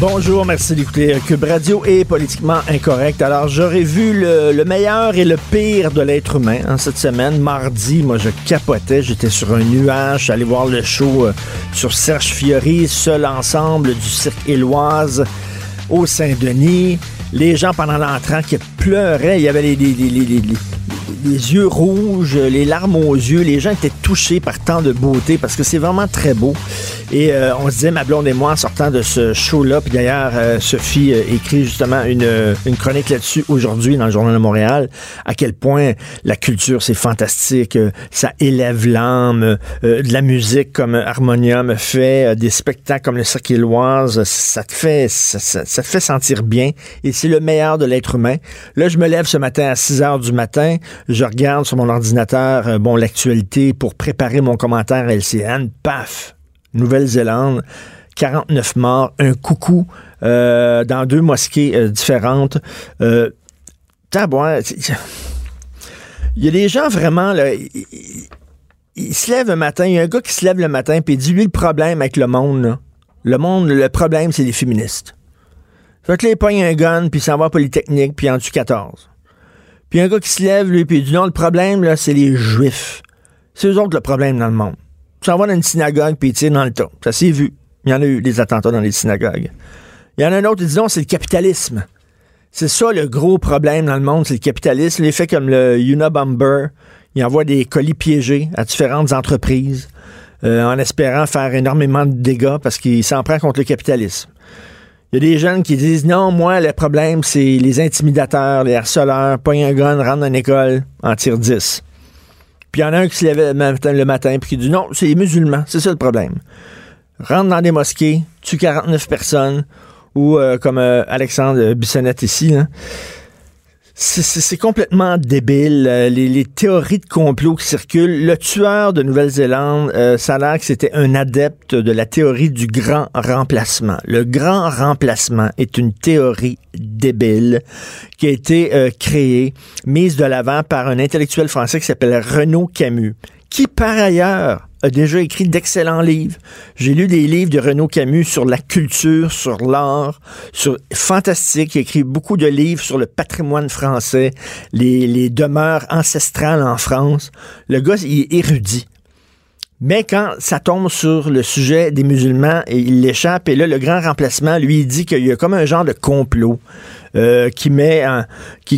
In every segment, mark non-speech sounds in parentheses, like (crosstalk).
Bonjour, merci d'écouter Cube Radio et Politiquement Incorrect. Alors, j'aurais vu le, le meilleur et le pire de l'être humain hein, cette semaine. Mardi, moi, je capotais. J'étais sur un nuage. J'allais voir le show euh, sur Serge Fiori, seul ensemble du cirque Éloise au Saint-Denis. Les gens, pendant l'entrant, qui pleuraient. Il y avait les yeux rouges, les larmes aux yeux. Les gens étaient touchés par tant de beauté parce que c'est vraiment très beau. Et euh, on se disait, ma blonde et moi, en sortant de ce show-là, puis d'ailleurs, euh, Sophie euh, écrit justement une, euh, une chronique là-dessus aujourd'hui dans le Journal de Montréal, à quel point la culture, c'est fantastique, euh, ça élève l'âme, euh, de la musique comme Harmonium fait, des spectacles comme le Cirque Éloise, ça te fait, ça, ça- ça te fait sentir bien, et c'est le meilleur de l'être humain. Là, je me lève ce matin à 6 heures du matin, je regarde sur mon ordinateur, bon, l'actualité pour préparer mon commentaire à LCN, paf, Nouvelle-Zélande, 49 morts, un coucou euh, dans deux mosquées euh, différentes. Euh, il y a des gens vraiment, là, ils, se lèvent un matin, il y a un gars qui se lève le matin puis il dit, lui, le problème avec le monde, le monde, le problème, c'est les féministes. Fait que là, il un gun, puis s'en va à Polytechnique, puis en tue 14. Puis un gars qui se lève, lui, puis il dit, non, le problème, là, c'est les juifs. C'est eux autres le problème dans le monde. Tu s'en vas dans une synagogue, puis tire dans le tas. Ça s'est vu. Il y en a eu des attentats dans les synagogues. Il y en a un autre qui dit, non, c'est le capitalisme. C'est ça le gros problème dans le monde, c'est le capitalisme. Les faits comme le Unabomber, il envoie des colis piégés à différentes entreprises euh, en espérant faire énormément de dégâts parce qu'il s'en prend contre le capitalisme. Il y a des jeunes qui disent non, moi, le problème, c'est les intimidateurs, les harceleurs, pogne un gun, rentre dans une école, en tire 10. Puis il y en a un qui se lève le matin, puis qui dit non, c'est les musulmans, c'est ça le problème. Rentre dans des mosquées, tue 49 personnes, ou euh, comme euh, Alexandre Bissonnette ici, là, c'est- complètement débile. euh, les, théories de complot qui circulent. Le tueur de Nouvelle-Zélande, euh, ça que c'était un adepte de la théorie du grand remplacement. Le grand remplacement est une théorie débile qui a été euh, créée, mise de l'avant par un intellectuel français qui s'appelle Renaud Camus, qui par ailleurs a déjà écrit d'excellents livres. J'ai lu des livres de Renaud Camus sur la culture, sur l'art, sur fantastique. Il écrit beaucoup de livres sur le patrimoine français, les, demeures ancestrales en France. Le gars, il est érudit. Mais quand ça tombe sur le sujet des musulmans, il l'échappe, et là, le grand remplacement, lui, il dit qu'il y a comme un genre de complot euh, qui met en-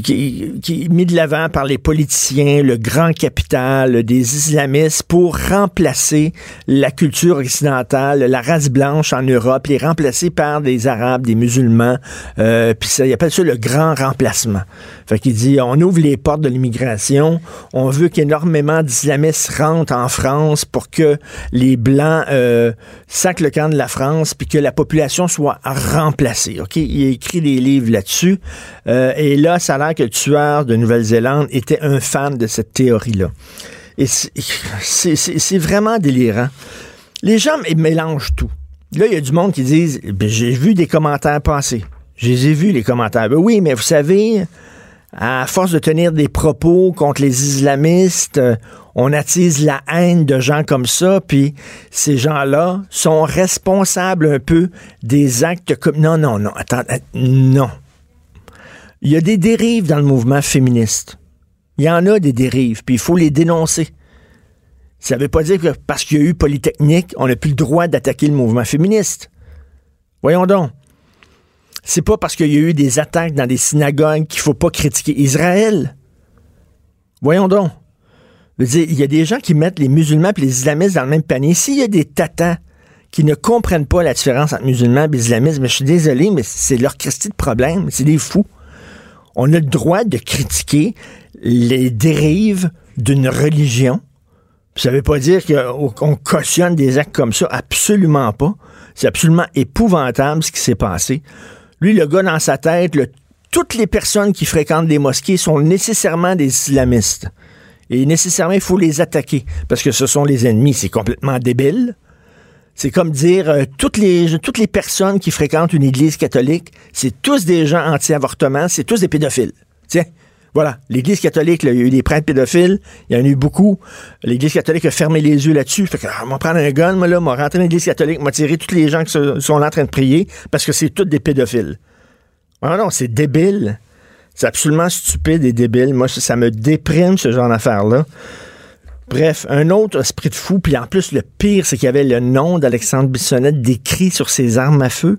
qui, est mis de l'avant par les politiciens, le grand capital, des islamistes pour remplacer la culture occidentale, la race blanche en Europe, les remplacer par des arabes, des musulmans, euh, puis ça, il appelle ça le grand remplacement. Fait qu'il dit, on ouvre les portes de l'immigration, on veut qu'énormément d'islamistes rentrent en France pour que les blancs euh, le camp de la France, puis que la population soit remplacée. Ok, il écrit des livres là-dessus. Euh, et là, ça que le tueur de Nouvelle-Zélande était un fan de cette théorie-là. Et c'est- vraiment délirant. Les gens mélangent tout. Là, il y a du monde qui disent Ben, J'ai vu des commentaires passer. Je les ai vus, les commentaires. Ben oui, mais vous savez, à force de tenir des propos contre les islamistes, euh, on attise la haine de gens comme ça, puis ces gens-là sont responsables un peu des actes comme... Non, non, non, attends, att- non. Il y a des dérives dans le mouvement féministe. Il y en a des dérives, puis il faut les dénoncer. Ça ne veut pas dire que parce qu'il y a eu Polytechnique, on n'a plus le droit d'attaquer le mouvement féministe. Voyons donc. C'est pas parce qu'il y a eu des attaques dans des synagogues qu'il faut pas critiquer Israël. Voyons donc. Il y a des gens qui mettent les musulmans et les islamistes dans le même panier. S'il y a des tatas qui ne comprennent pas la différence entre musulmans et islamistes, mais je suis désolé, mais c'est leur Christie de problème. C'est des fous. On a le droit de critiquer les dérives d'une religion. Ça ne veut pas dire qu'on cautionne des actes comme ça. Absolument pas. C'est absolument épouvantable ce qui s'est passé. Lui, le gars dans sa tête, toutes les personnes qui fréquentent les mosquées sont nécessairement des islamistes. Et nécessairement, il faut les attaquer parce que ce sont les ennemis. C'est complètement débile. C'est comme dire euh, toutes les toutes les personnes qui fréquentent une église catholique, c'est tous des gens anti-avortement, c'est tous des pédophiles. Tiens, voilà, l'Église catholique, il y a eu des prêtres pédophiles, il y en a eu beaucoup. L'Église catholique a fermé les yeux là-dessus. Fait que, ah, prendre un gun, moi, là, moi, rentrer dans l'Église catholique, moi, tirer tous les gens qui sont là en train de prier parce que c'est tous des pédophiles. Ah non, c'est débile. C'est absolument stupide et débile. Moi, ça, me déprime, ce genre d'affaires-là. Bref, un autre esprit de fou. Puis en plus, le pire, c'est qu'il y avait le nom d'Alexandre Bissonnette décrit sur ses armes à feu.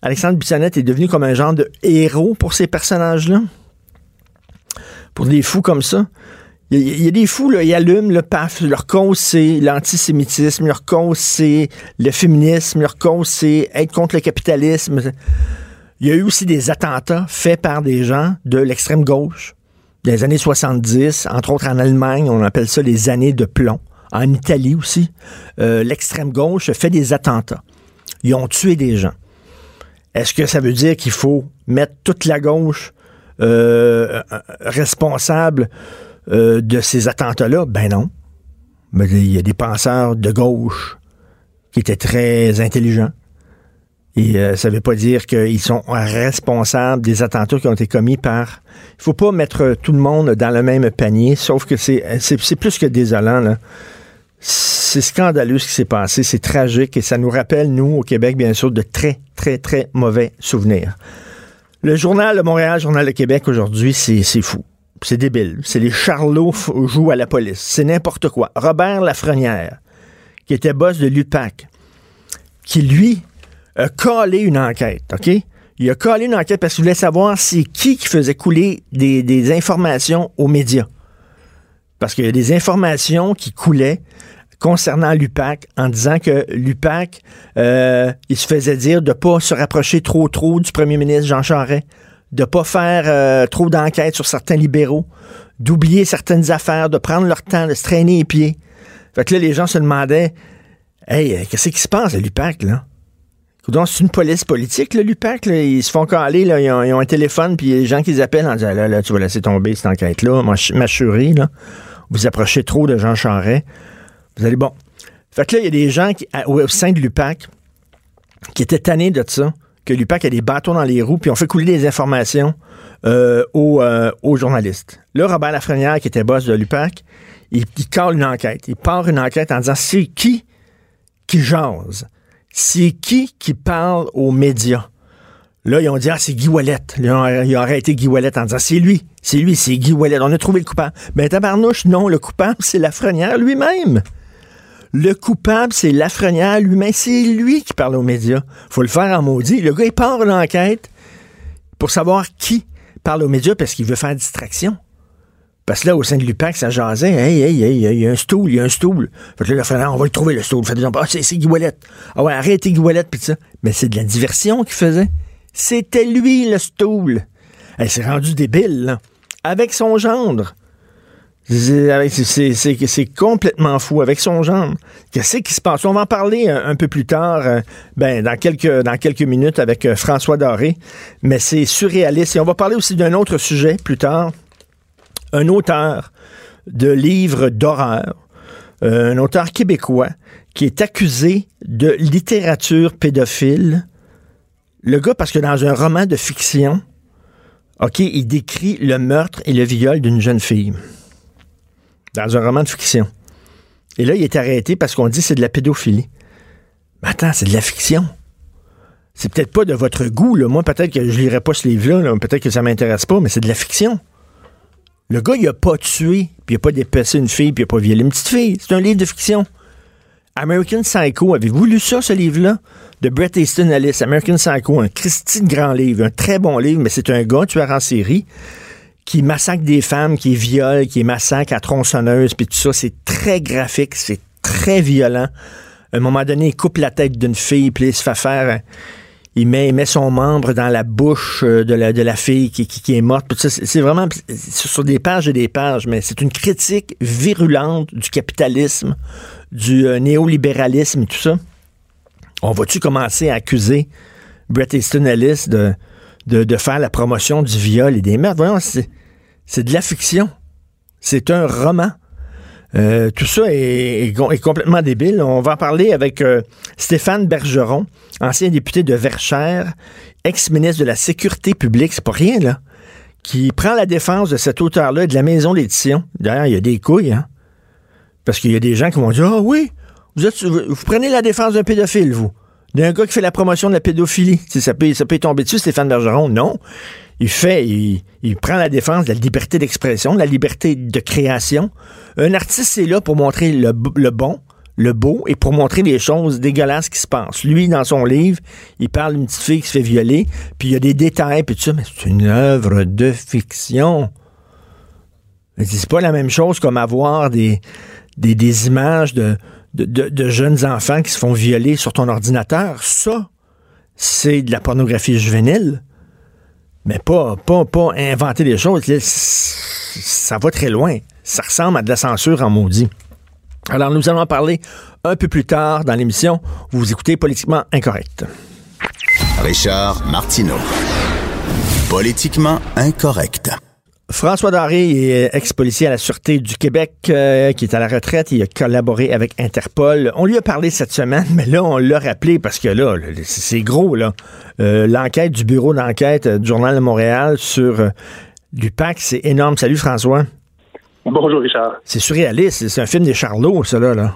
Alexandre Bissonnette est devenu comme un genre de héros pour ces personnages-là pour des fous comme ça. Il y, a des fous, ils allument le paf. Leur cause, c'est l'antisémitisme. Leur cause, c'est le féminisme. Leur cause, c'est être contre le capitalisme. Il y a eu aussi des attentats faits par des gens de l'extrême gauche des années 70, entre autres en Allemagne, on appelle ça les années de plomb. En Italie aussi, euh, l'extrême gauche fait des attentats. Ils ont tué des gens. Est-ce que ça veut dire qu'il faut mettre toute la gauche euh, responsable euh, de ces attentats-là? Ben non. Mais il y a des penseurs de gauche qui étaient très intelligents. Et euh, ça ne veut pas dire qu'ils sont responsables des attentats qui ont été commis par... Il faut pas mettre tout le monde dans le même panier, sauf que c'est, c'est, plus que désolant. Là. C'est scandaleux ce qui s'est passé, c'est tragique et ça nous rappelle, nous, au Québec, bien sûr, de très, très, très mauvais souvenirs. Le journal de Montréal, Journal de Québec aujourd'hui, c'est fou. C'est débile. C'est les charlots jouent à la police. C'est n'importe quoi. Robert Lafrenière, qui était boss de l'UPAC, qui, lui, a collé une enquête, OK? Il a collé une enquête parce qu'il voulait savoir c'est qui qui faisait couler des, informations aux médias. Parce qu'il y a des informations qui coulaient concernant l'UPAC en disant que l'UPAC, euh, il se faisait dire de ne pas se rapprocher trop trop du premier ministre Jean Charest, de ne pas faire euh, trop d'enquêtes sur certains libéraux, d'oublier certaines affaires, de prendre leur temps, de se traîner les pieds. Fait que là, les gens se demandaient Hey, euh, qu'est-ce qui se passe à l'UPAC, là? Donc, c'est une police politique, l'UPAC. Ils se font caler, là, ils, ont, un téléphone, puis les gens qui les appellent en disant là, là, tu vas laisser tomber cette enquête-là, ma chérie, là. Vous approchez trop de Jean Charest. Vous allez, bon. Fait que là, il y a des gens qui, au sein de l'UPAC qui étaient tannés de ça, que l'UPAC a des bâtons dans les roues, puis on fait couler des informations euh, euh, aux, journalistes. Là, Robert Lafrenière, qui était boss de l'UPAC, il, il une enquête. Il part une enquête en disant c'est qui qui jase? C'est qui qui parle aux médias? Là, ils ont dit, ah, c'est Guy Wallet. Ils ont, arrêté Guy Wallet en disant, c'est lui, c'est lui, c'est Guy Wallet. On a trouvé le coupable. Ben, tabarnouche, non, le coupable, c'est Lafrenière lui-même. Le coupable, c'est Lafrenière lui-même. C'est lui qui parle aux médias. faut le faire en maudit. Le gars, il part en enquête pour savoir qui parle aux médias parce qu'il veut faire distraction. Parce que là, au sein de l'UPAC, ça jasait. Hey, hey, hey, il y a un stool, il y a un stool. Fait que là, on va le trouver, le stool. Fait ah, c'est. Ah ouais, arrêtez Wallet, pis ça. Mais c'est de la diversion qu'il faisait. C'était lui, le stool. Elle s'est rendue débile, là. Avec son gendre. C'est complètement fou avec son genre. Qu'est-ce qui se passe? On va en parler un, peu plus tard, euh, ben, dans, quelques, dans quelques minutes avec euh, François Doré, mais c'est surréaliste. Et on va parler aussi d'un autre sujet plus tard. Un auteur de livres d'horreur, euh, un auteur québécois qui est accusé de littérature pédophile. Le gars, parce que dans un roman de fiction, OK, il décrit le meurtre et le viol d'une jeune fille dans un roman de fiction. Et là, il est arrêté parce qu'on dit c'est de la pédophilie. Mais attends, c'est de la fiction. C'est peut-être pas de votre goût. Là. Moi, peut-être que je lirai pas ce livre-là. Peut-être que ça m'intéresse pas, mais c'est de la fiction. Le gars, il a pas tué, puis il a pas dépassé une fille, puis il a pas violé une petite fille. C'est un livre de fiction. American Psycho, avez-vous lu ça, ce livre-là? De Bret Easton Ellis, American Psycho, un Christy de grand livre, un très bon livre, mais c'est un gars tueur en série qui massacre des femmes, qui viole, qui massacre à tronçonneuse, puis tout ça. C'est très graphique, c'est très violent. À un moment donné, il coupe la tête d'une fille, puis il se fait faire il met, met son membre dans la bouche euh, de la, de la fille qui, qui, est morte. C'est vraiment sur des pages et des pages, mais c'est une critique virulente du capitalisme, du euh, néolibéralisme et tout ça. On va-tu commencer à accuser Bret Easton Ellis de, de, de, faire la promotion du viol et des meurtres? Voyons, c'est de la fiction. C'est un roman. Euh, tout ça est, complètement débile. On va en parler avec euh, Stéphane Bergeron, ancien député de Verchères, ex-ministre de la Sécurité publique, c'est pas rien, là, qui prend la défense de cet auteur-là et de la maison d'édition. D'ailleurs, il y a des couilles, hein? Parce qu'il y a des gens qui vont dire Ah oui, vous prenez la défense d'un pédophile, vous. D'un gars qui fait la promotion de la pédophilie. Ça peut, ça peut tomber dessus, Stéphane Bergeron. Non il fait, il, prend la défense de la liberté d'expression, de la liberté de création. Un artiste, c'est là pour montrer le, bon, le beau et pour montrer les choses dégueulasses qui se passent. Lui, dans son livre, il parle d'une petite fille qui se fait violer, puis il y a des détails, puis tout ça, mais c'est une œuvre de fiction. C'est pas la même chose comme avoir des, des, images de, de, jeunes enfants qui se font violer sur ton ordinateur. Ça, c'est de la pornographie juvénile. Mais pas, pas, pas inventer des choses. ça va très loin. Ça ressemble à de la censure en maudit. Alors, nous allons en parler un peu plus tard dans l'émission. Vous écoutez Politiquement Incorrect. Richard Martineau. Politiquement Incorrect. François Daré est ex-policier à la Sûreté du Québec, euh, qui est à la retraite. Il a collaboré avec Interpol. On lui a parlé cette semaine, (laughs) mais là, on l'a rappelé parce que là, c'est gros, là. Euh, l'enquête du bureau d'enquête du Journal de Montréal sur euh, l'UPAC, c'est énorme. Salut, François. Bonjour, Richard. C'est surréaliste. C'est un film des Charlots, ça, là. là.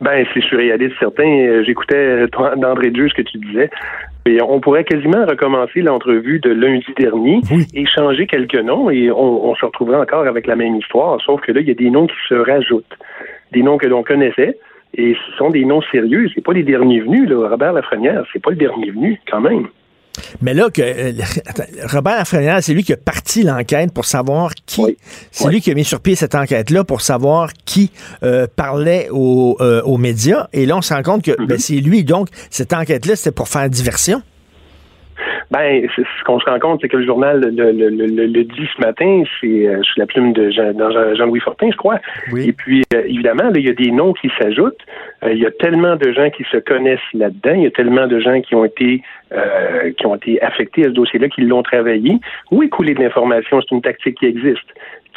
Ben, c'est surréaliste, certain. J'écoutais d'André Dieu ce que tu disais. Et on pourrait quasiment recommencer l'entrevue de lundi dernier et changer quelques noms et on, se retrouverait encore avec la même histoire, sauf que là, il y a des noms qui se rajoutent. Des noms que l'on connaissait et ce sont des noms sérieux. C'est pas les derniers venus, là. Robert Lafrenière, c'est pas le dernier venu, quand même. Mais là, que euh, (laughs) Robert Lafrenière, c'est lui qui a parti l'enquête pour savoir qui. C'est lui qui a mis sur pied cette enquête-là pour savoir qui euh, parlait euh, aux, médias. Et là, on se rend compte que ben, mm-hmm. c'est lui. Donc, cette enquête-là, c'était pour faire diversion. Ben, ce qu'on se rend compte, c'est que le journal le, le, le, dit ce matin, c'est euh, sous la plume de Jean-Louis Fortin, je crois. Et puis, euh, évidemment, il y a des noms qui s'ajoutent. Euh, il y a tellement de gens qui se connaissent là-dedans. Il y a tellement de gens qui ont été qui ont été affectés à ce dossier-là, qui l'ont travaillé. Où écouler de l'information, c'est une tactique qui existe.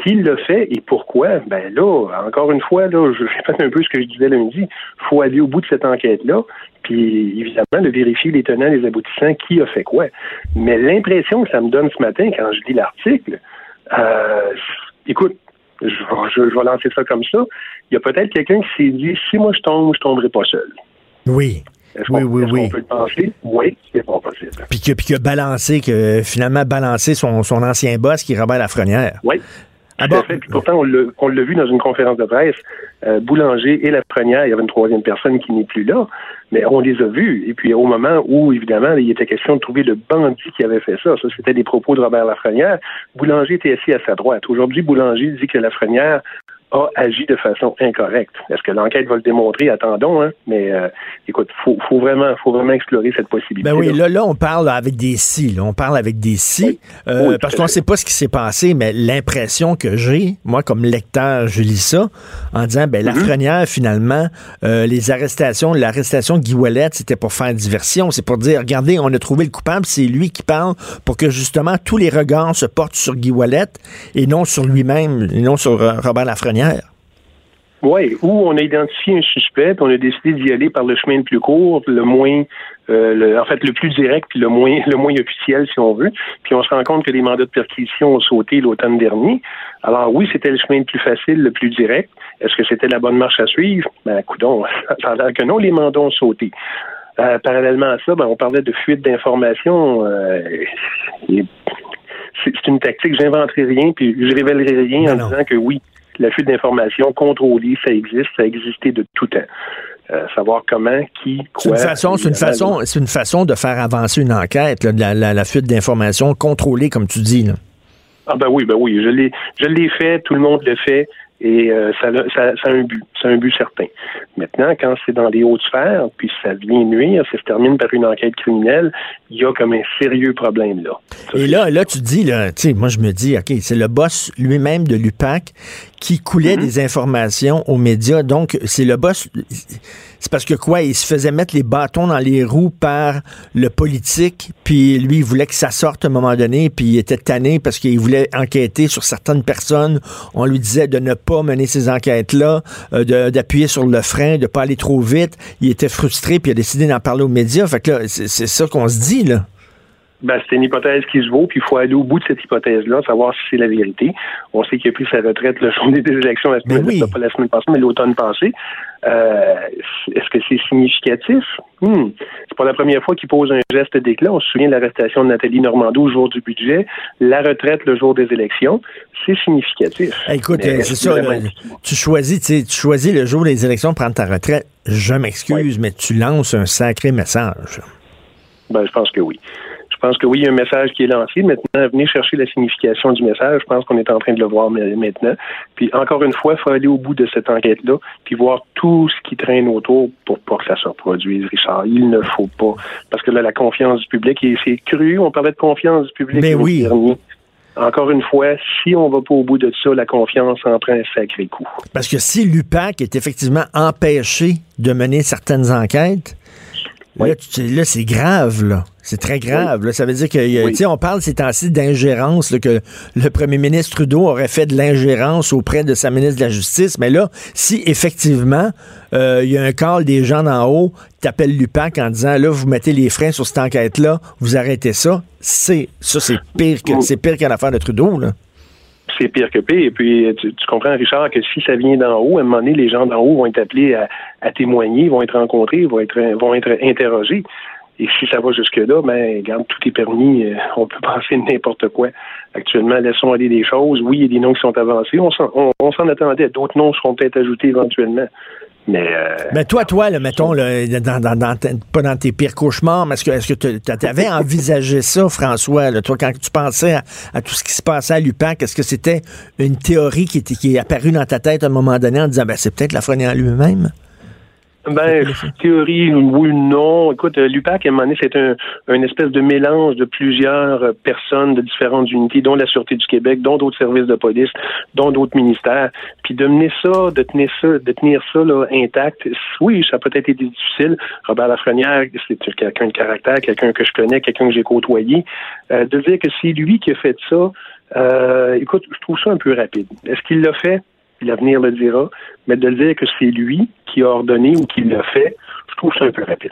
Qui le fait et pourquoi? Ben là, encore une fois, là, je répète un peu ce que je disais lundi. Il faut aller au bout de cette enquête-là, puis évidemment, de vérifier les tenants, les aboutissants, qui a fait quoi. Mais l'impression que ça me donne ce matin quand je lis l'article, euh, écoute, je, je, vais lancer ça comme ça. Il y a peut-être quelqu'un qui s'est dit si moi je tombe, je tomberai pas seul. Oui. Oui, oui, oui. On peut le penser? Oui, c'est pas possible. Puis qui a balancé, que finalement balancé son, son ancien boss qui est Robert Lafrenière. Oui. Ah pourtant, on l'a vu dans une conférence de presse. Euh, Boulanger et la première, il y avait une troisième personne qui n'est plus là, mais on les a vus. Et puis, au moment où, évidemment, il était question de trouver le bandit qui avait fait ça, ça, c'était des propos de Robert Lafrenière, Boulanger était assis à sa droite. Aujourd'hui, Boulanger dit que Lafrenière a agi de façon incorrecte. Est-ce que l'enquête va le démontrer? Attendons, hein? Mais euh, écoute, faut, faut vraiment, faut vraiment explorer cette possibilité. Ben oui, là, là, on parle avec des si, on parle avec des si, euh, parce qu'on ne sait pas ce qui s'est passé, mais l'impression que j'ai, moi, comme lecteur, je lis ça en disant, ben, la mm finalement, euh, les arrestations, l'arrestation de Guy Wallet, c'était pour faire diversion, c'est pour dire, regardez, on a trouvé le coupable, c'est lui qui parle pour que justement tous les regards se portent sur Guy Wallet et non sur lui-même, et non sur Robert Lafrenière. Oui, où on a identifié un suspect, puis on a décidé d'y aller par le chemin le plus court, le moins, euh, en fait, le plus direct, puis le moins, (laughs) le moins officiel, si on veut. Puis on se rend compte que les mandats de perquisition ont sauté l'automne dernier. Alors oui, c'était le chemin le plus facile, le plus direct. Est-ce que c'était la bonne marche à suivre? Ben, coudons, (laughs) ça a l'air que non, les mandats ont sauté. Euh, parallèlement à ça, ben, on parlait de fuite d'informations. Euh, c'est une tactique, j'inventerai rien, puis je révélerai rien en disant que oui, la fuite d'informations contrôlée, ça existe, ça a existé de tout temps. Euh, savoir comment, qui, quoi. C'est une façon, c'est une façon, c'est une façon de faire avancer une enquête, la, fuite d'informations contrôlée, comme tu dis. Ah ben oui, ben oui, je l'ai, je l'ai fait, tout le monde le fait. Et euh, ça, ça, ça, a un but, c'est un but certain. Maintenant, quand c'est dans les hautes sphères, puis ça vient nuire, ça se termine par une enquête criminelle, il y a comme un sérieux problème là. Et là, là, tu dis, là, tu sais, moi je me dis, OK, c'est le boss lui-même de l'UPAC qui coulait mm-hmm. des informations aux médias. Donc, c'est le boss. C'est parce que quoi? Il se faisait mettre les bâtons dans les roues par le politique, puis lui, voulait que ça sorte à un moment donné, puis il était tanné parce qu'il voulait enquêter sur certaines personnes. On lui disait de ne pas mener ces enquêtes-là, euh, d'appuyer sur le frein, de pas aller trop vite. Il était frustré, puis il a décidé d'en parler aux médias. Fait que là, c'est ça qu'on se dit, là. Ben, c'est une hypothèse qui se vaut, puis il faut aller au bout de cette hypothèse-là, savoir si c'est la vérité. On sait qu'il a pris sa retraite le (laughs) jour des élections la semaine, ben pas la semaine passée, mais l'automne passé. Euh, est-ce que c'est significatif? Hmm. C'est pas la première fois qu'il pose un geste d'éclat. On se souvient de l'arrestation de Nathalie Normando au jour du budget, la retraite le jour des élections. C'est significatif. écoute, euh, c'est ça. tu choisis, tu choisis le jour des élections prendre ta retraite. Je m'excuse, mais tu lances un sacré message. Ben, je pense que oui. Je pense que oui, il y a un message qui est lancé. Maintenant, venez chercher la signification du message. Je pense qu'on est en train de le voir maintenant. Puis encore une fois, il faut aller au bout de cette enquête-là, puis voir tout ce qui traîne autour pour pas que ça se reproduise, Richard. Il ne faut pas. Parce que là, la confiance du public, et c'est cru, on parlait de confiance du public. Mais oui. Encore une fois, si on va pas au bout de ça, la confiance en prend un sacré coup. Parce que si l'UPAC est effectivement empêché de mener certaines enquêtes, Là, c'est grave, là. C'est très grave. Là. Ça veut dire que, tu sais, on parle ces temps-ci d'ingérence, que le premier ministre Trudeau aurait fait de l'ingérence auprès de sa ministre de la Justice. Mais là, si effectivement, euh, il y a un call des gens d'en haut qui appellent l'UPAC en disant, là, vous mettez les freins sur cette enquête-là, vous arrêtez ça, c'est, ça, c'est pire que, c'est pire qu'une affaire de Trudeau, là c'est pire que pire. Et puis, tu, comprends, Richard, que si ça vient d'en haut, à un moment donné, les gens d'en haut vont être appelés à, témoigner, vont être rencontrés, vont être, interrogés. Et si ça va jusque-là, ben, regarde, tout est permis. Euh, on peut (laughs) penser n'importe quoi. Actuellement, laissons aller des choses. Oui, il y a des noms qui sont avancés. On, s'en attendait. D'autres noms seront peut-être ajoutés éventuellement. Mais, euh, mais toi, toi, là, mettons, là, dans, dans, dans, pas dans tes pires cauchemars, mais est-ce que, est-ce que tu avais (laughs) envisagé ça, François, là, toi, quand tu pensais à, tout ce qui se passait à l'UPAC, est-ce que c'était une théorie qui, était, qui est apparue dans ta tête à un moment donné en disant, ben, c'est peut-être la en lui-même? Ben, théorie, oui, non. Écoute, euh, l'UPAC, à un moment donné, c'est un, une espèce de mélange de plusieurs euh, personnes de différentes unités, dont la Sûreté du Québec, dont d'autres services de police, dont d'autres ministères. Puis de mener ça, de tenir ça, de tenir ça là, intact, oui, ça a peut-être été difficile. Robert Lafrenière, c'est quelqu'un de caractère, quelqu'un que je connais, quelqu'un que j'ai côtoyé. Euh, de dire que c'est lui qui a fait ça, euh, écoute, je trouve ça un peu rapide. Est-ce qu'il l'a fait? L'avenir le dira. Mais de dire que c'est lui qui a ordonné ou qui l'a fait, je trouve ça un peu rapide,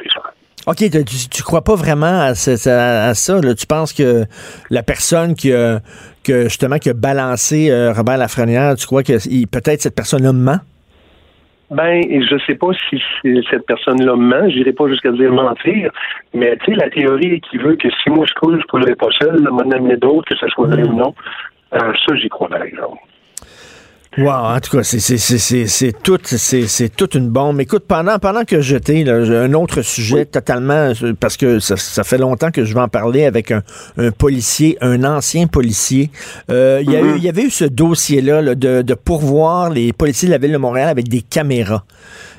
OK, tu, tu crois pas vraiment à, ça. Tu penses que la personne qui a, que justement qui a balancé euh, Robert Lafrenière, tu crois que peut-être cette personne-là ment? Ben, je sais pas si cette personne-là ment, j'irai pas jusqu'à dire mentir, mais tu sais, la théorie qui veut que si moi je coule, je coulerai pas seul, m'en amener d'autres, que ce soit vrai ou non, euh, ça j'y crois par exemple. Wow, en tout cas, c'est tout, c'est toute une bombe. Écoute, pendant, pendant que j'étais, un autre sujet totalement, parce que ça, fait longtemps que je vais en parler avec un, policier, un ancien policier. Euh, il y, mm-hmm. y avait eu ce dossier-là de, de pourvoir les policiers de la ville de Montréal avec des caméras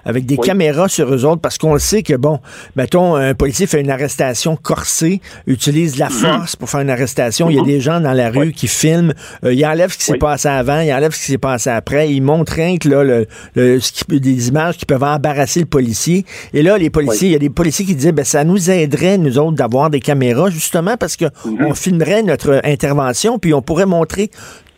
avec des caméras sur eux autres, parce qu'on le sait que, bon, mettons, un policier fait une arrestation corsée, utilise la mhm. force pour faire une arrestation. Il y a mhm. des gens dans la rue qui filment, euh, il enlève ce qui s'est passé avant, il enlève ce qui s'est passé après, il montre rien que là, le, le, des images qui peuvent embarrasser le policier. Et là, les policiers, il y a des policiers qui disaient, ben, ça nous aiderait, nous autres, d'avoir des caméras, justement, parce que mhm. filmerait notre intervention, puis on pourrait montrer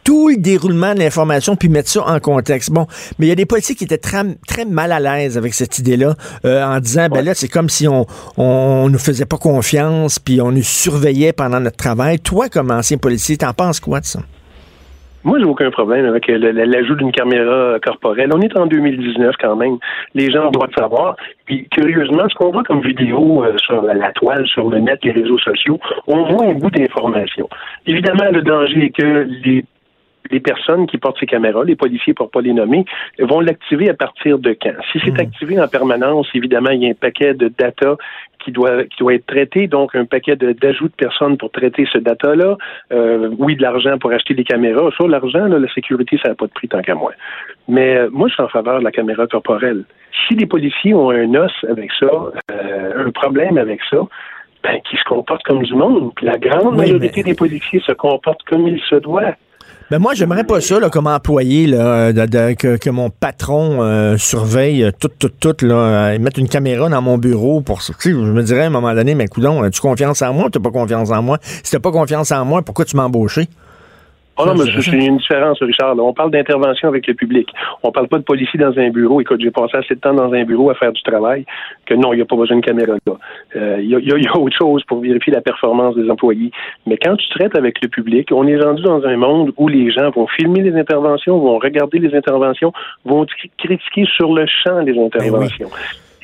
tout le déroulement de l'information puis mettre ça en contexte. Bon, mais il y a des policiers qui étaient très, très mal à l'aise avec cette idée-là euh, en disant ben là c'est comme si on on nous faisait pas confiance puis on nous surveillait pendant notre travail. Toi comme ancien policier, t'en penses quoi de ça? Moi, j'ai aucun problème avec l'ajout d'une caméra corporelle. On est en 2019 quand même. Les gens doivent savoir. Puis, curieusement, ce qu'on voit comme vidéo euh, sur la, toile, sur le net, les réseaux sociaux, on voit un bout d'information. Évidemment, le danger est que les les personnes qui portent ces caméras, les policiers pour pas les nommer, vont l'activer à partir de quand? Si c'est hmm. activé en permanence, évidemment, il y a un paquet de data qui doit, qui doit être traité, donc un paquet d'ajouts de, personnes pour traiter ce data-là. Euh, oui, de l'argent pour acheter des caméras. Sur l'argent, la sécurité, ça n'a pas de prix tant qu'à moi. Mais euh, moi, je suis en faveur de la caméra corporelle. Si les policiers ont un os avec ça, euh, un problème avec ça, ben, qui se comportent comme du monde. Puis la grande majorité des policiers se comportent comme il se doit. Ben moi, j'aimerais pas ça là, comme employé, là, que, mon patron euh, surveille tout, tout, tout, là, mettre une caméra dans mon bureau pour. Je me dirais à un moment donné, mais coudon, as-tu confiance en moi ou t'as pas confiance en moi? Si t'as pas confiance en moi, pourquoi tu m'as embauché? Oh non, mais c'est une différence, Richard. On parle d'intervention avec le public. On parle pas de policier dans un bureau. Écoute, j'ai passé assez de temps dans un bureau à faire du travail que non, il n'y a pas besoin de caméra là. Euh, il y, a, autre chose pour vérifier la performance des employés. Mais quand tu traites avec le public, on est rendu dans un monde où les gens vont filmer les interventions, vont regarder les interventions, vont critiquer sur le champ les ben interventions.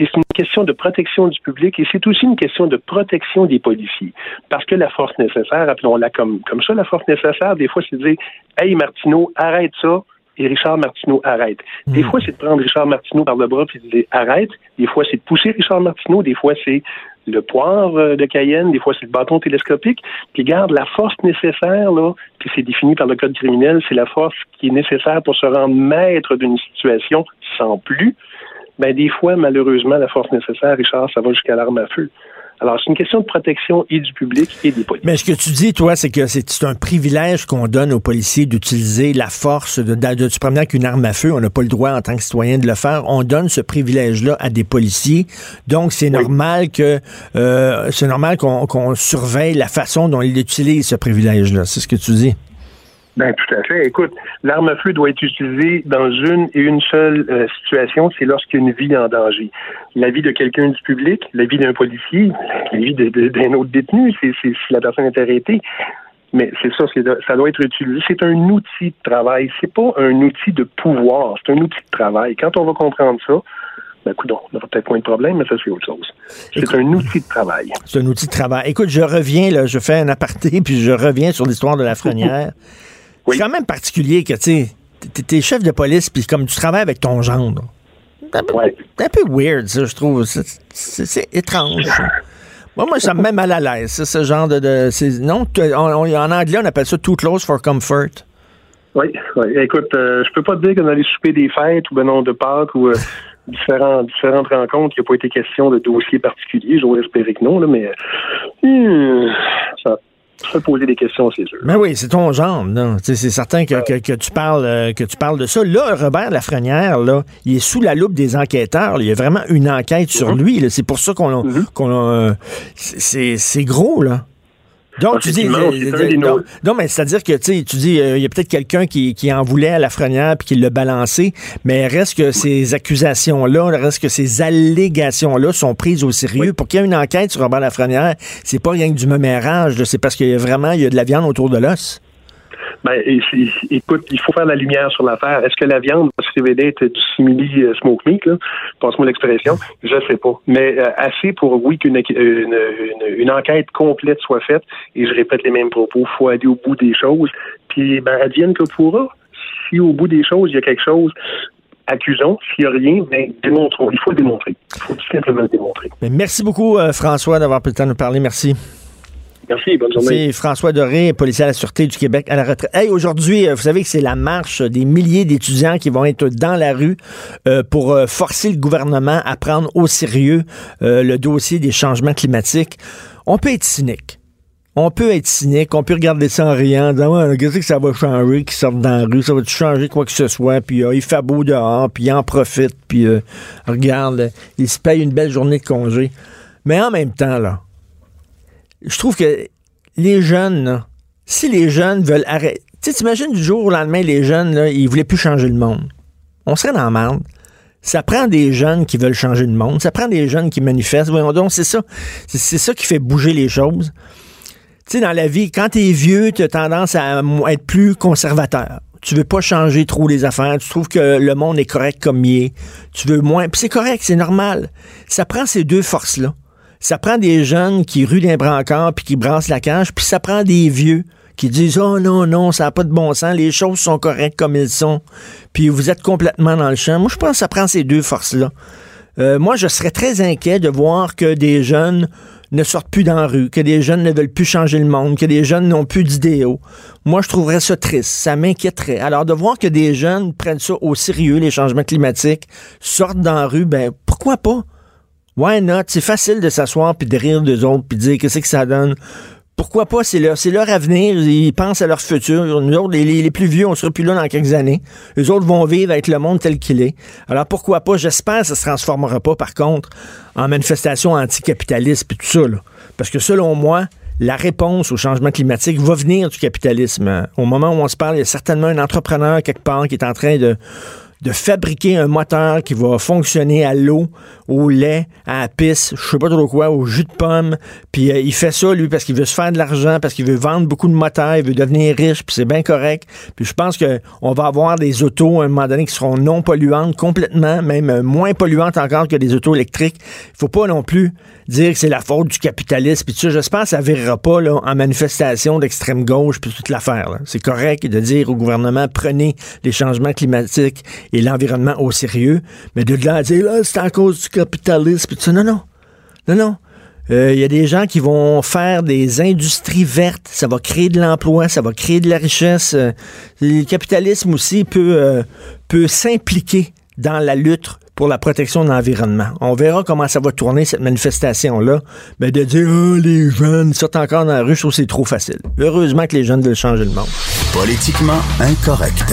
Et c'est une question de protection du public et c'est aussi une question de protection des policiers. Parce que la force nécessaire, appelons-la comme, comme ça, la force nécessaire, des fois, c'est de dire Hey Martineau, arrête ça, et Richard Martineau arrête. Des hmm. fois, c'est de prendre Richard Martineau par le bras et de dire arrête. Des fois, c'est de pousser Richard Martineau. Des fois, c'est le poivre euh, de Cayenne. Des fois, c'est le bâton télescopique. Puis garde la force nécessaire, là, puis c'est défini par le code criminel, c'est la force qui est nécessaire pour se rendre maître d'une situation sans plus ben des fois, malheureusement, la force nécessaire, Richard, ça va jusqu'à l'arme à feu. Alors, c'est une question de protection et du public et des policiers. Mais ce que tu dis, toi, c'est que c'est un privilège qu'on donne aux policiers d'utiliser la force, de, de, se promener avec une arme à feu. On n'a pas le droit, en tant que citoyen, de le faire. On donne ce privilège-là à des policiers. Donc, c'est normal que euh, c'est normal qu'on surveille la façon dont ils utilisent ce privilège-là. C'est ce que tu dis? Ben, tout à fait. Écoute, l'arme à feu doit être utilisée dans une et une seule euh, situation, c'est lorsqu'il y a une vie en danger. La vie de quelqu'un du public, la vie d'un policier, la vie d'un autre détenu, c'est si la personne est arrêtée. Mais c'est ça, ça doit être utilisé. C'est un outil de travail. C'est pas un outil de pouvoir. C'est un outil de travail. Quand on va comprendre ça, ben, écoute, on aura peut-être moins de problèmes, mais ça, c'est autre chose. C'est un outil de travail. C'est un outil de travail. Écoute, je reviens, là, je fais un aparté, (laughs) puis je reviens sur l'histoire de la Frenière. (laughs) C'est quand même particulier que, tu es chef de police, puis comme tu travailles avec ton gendre. C'est un, peu weird, ça, je trouve. C'est étrange. Moi, moi, ça me met mal à l'aise, ce genre de. non, en anglais, on appelle ça too close for comfort. Oui, oui. Écoute, euh, je peux pas te dire qu'on allait souper des fêtes ou ben non de Pâques ou euh, différents, différentes rencontres, il n'y a pas été question de dossier particulier. J'aurais espéré que non, là, mais euh, ça je peux poser des questions, c'est sûr. Mais oui, c'est ton genre. C'est certain que, tu parles, euh, que tu parles de ça. Là, Robert Lafrenière, là, il est sous la loupe des enquêteurs. Il y a vraiment une enquête sur mhm. lui. C'est pour ça qu'on euh, c'est gros, là. Donc, tu dis. Euh, non, mais c'est-à-dire que tu dis, euh, il y a peut-être quelqu'un qui, en voulait à la frenière puis qui l'a balancé, mais reste que ces accusations-là, reste que ces allégations-là sont prises au sérieux. Pour qu'il y ait une enquête sur Robert Lafrenière, c'est pas rien que du mémérage, c'est parce qu'il y a vraiment il y a de la viande autour de l'os. Ben, écoute, il faut faire la lumière sur l'affaire. Est-ce que la viande va se révéler du simili euh, smoke meat, là? Passe-moi l'expression. Je sais pas. Mais euh, assez pour, oui, qu'une une, enquête complète soit faite. Et je répète les mêmes propos. Faut aller au bout des choses. Puis, ben, advienne que pourra. Si au bout des choses, il y a quelque chose, accusons. S'il n'y a rien, ben, démontrons. Il faut le démontrer. Il faut tout simplement le démontrer. merci beaucoup, euh, François, d'avoir pris le temps de nous parler. Merci. Merci, bonne journée. C'est François Doré, policier à la Sûreté du Québec à la retraite. Hey, aujourd'hui, euh, vous savez que c'est la marche des milliers d'étudiants qui vont être dans la rue euh, pour euh, forcer le gouvernement à prendre au sérieux le dossier des changements climatiques. On peut être cynique. On peut être cynique, on peut regarder ça en riant, en disant qu'est-ce que ça va changer qu'ils sortent dans la rue, ça va changer quoi que ce soit, puis il fait beau dehors, puis il en profite, puis regarde, il se paye une belle journée de congé. Mais en même temps, là, je trouve que les jeunes, si les jeunes veulent arrêter. Tu t'imagines du jour au lendemain, les jeunes, là, ils voulaient plus changer le monde. On serait dans la merde. Ça prend des jeunes qui veulent changer le monde. Ça prend des jeunes qui manifestent. Voyons donc, c'est ça. C'est ça qui fait bouger les choses. Tu sais, dans la vie, quand t'es vieux, tu as tendance à être plus conservateur. Tu veux pas changer trop les affaires. Tu trouves que le monde est correct comme il est. Tu veux moins. Puis c'est correct, c'est normal. Ça prend ces deux forces-là. Ça prend des jeunes qui ruent d'un brancard puis qui brassent la cage, puis ça prend des vieux qui disent Oh non, non, ça n'a pas de bon sens, les choses sont correctes comme elles sont, puis vous êtes complètement dans le champ. Moi, je pense que ça prend ces deux forces-là. Euh, moi, je serais très inquiet de voir que des jeunes ne sortent plus dans la rue, que des jeunes ne veulent plus changer le monde, que des jeunes n'ont plus d'idéaux. Moi, je trouverais ça triste. Ça m'inquiéterait. Alors, de voir que des jeunes prennent ça au sérieux, les changements climatiques, sortent dans la rue, ben, pourquoi pas? Why not? C'est facile de s'asseoir puis de rire d'eux autres puis de dire qu'est-ce que ça donne pourquoi pas, c'est leur, c'est leur avenir, ils pensent à leur futur. Nous autres, les, plus vieux, on sera plus là dans quelques années. Les autres vont vivre avec le monde tel qu'il est. Alors pourquoi pas, j'espère que ça se transformera pas, par contre, en manifestation anticapitaliste et tout ça. Parce que selon moi, la réponse au changement climatique va venir du capitalisme. Au moment où on se parle, il y a certainement un entrepreneur quelque part qui est en train de de fabriquer un moteur qui va fonctionner à l'eau, au lait, à la pisse, je sais pas trop quoi, au jus de pomme. Puis euh, il fait ça, lui, parce qu'il veut se faire de l'argent, parce qu'il veut vendre beaucoup de moteurs, il veut devenir riche, puis c'est bien correct. Puis je pense qu'on va avoir des autos à un moment donné qui seront non polluantes complètement, même euh, moins polluantes encore que des autos électriques. Il faut pas non plus dire que c'est la faute du capitalisme. Puis ça, j'espère que ça virera pas là, en manifestation d'extrême gauche, puis toute l'affaire. C'est correct de dire au gouvernement, prenez les changements climatiques et l'environnement au sérieux, mais de là à dire, là, c'est à cause du capitalisme, puis ça, non, non, non, non. Il euh, y a des gens qui vont faire des industries vertes, ça va créer de l'emploi, ça va créer de la richesse. Euh, le capitalisme aussi peut, euh, peut s'impliquer dans la lutte pour la protection de l'environnement. On verra comment ça va tourner, cette manifestation-là. Mais de dire, oh, les jeunes sortent encore dans la rue, je trouve c'est trop facile. Heureusement que les jeunes veulent changer le monde. Politiquement incorrect.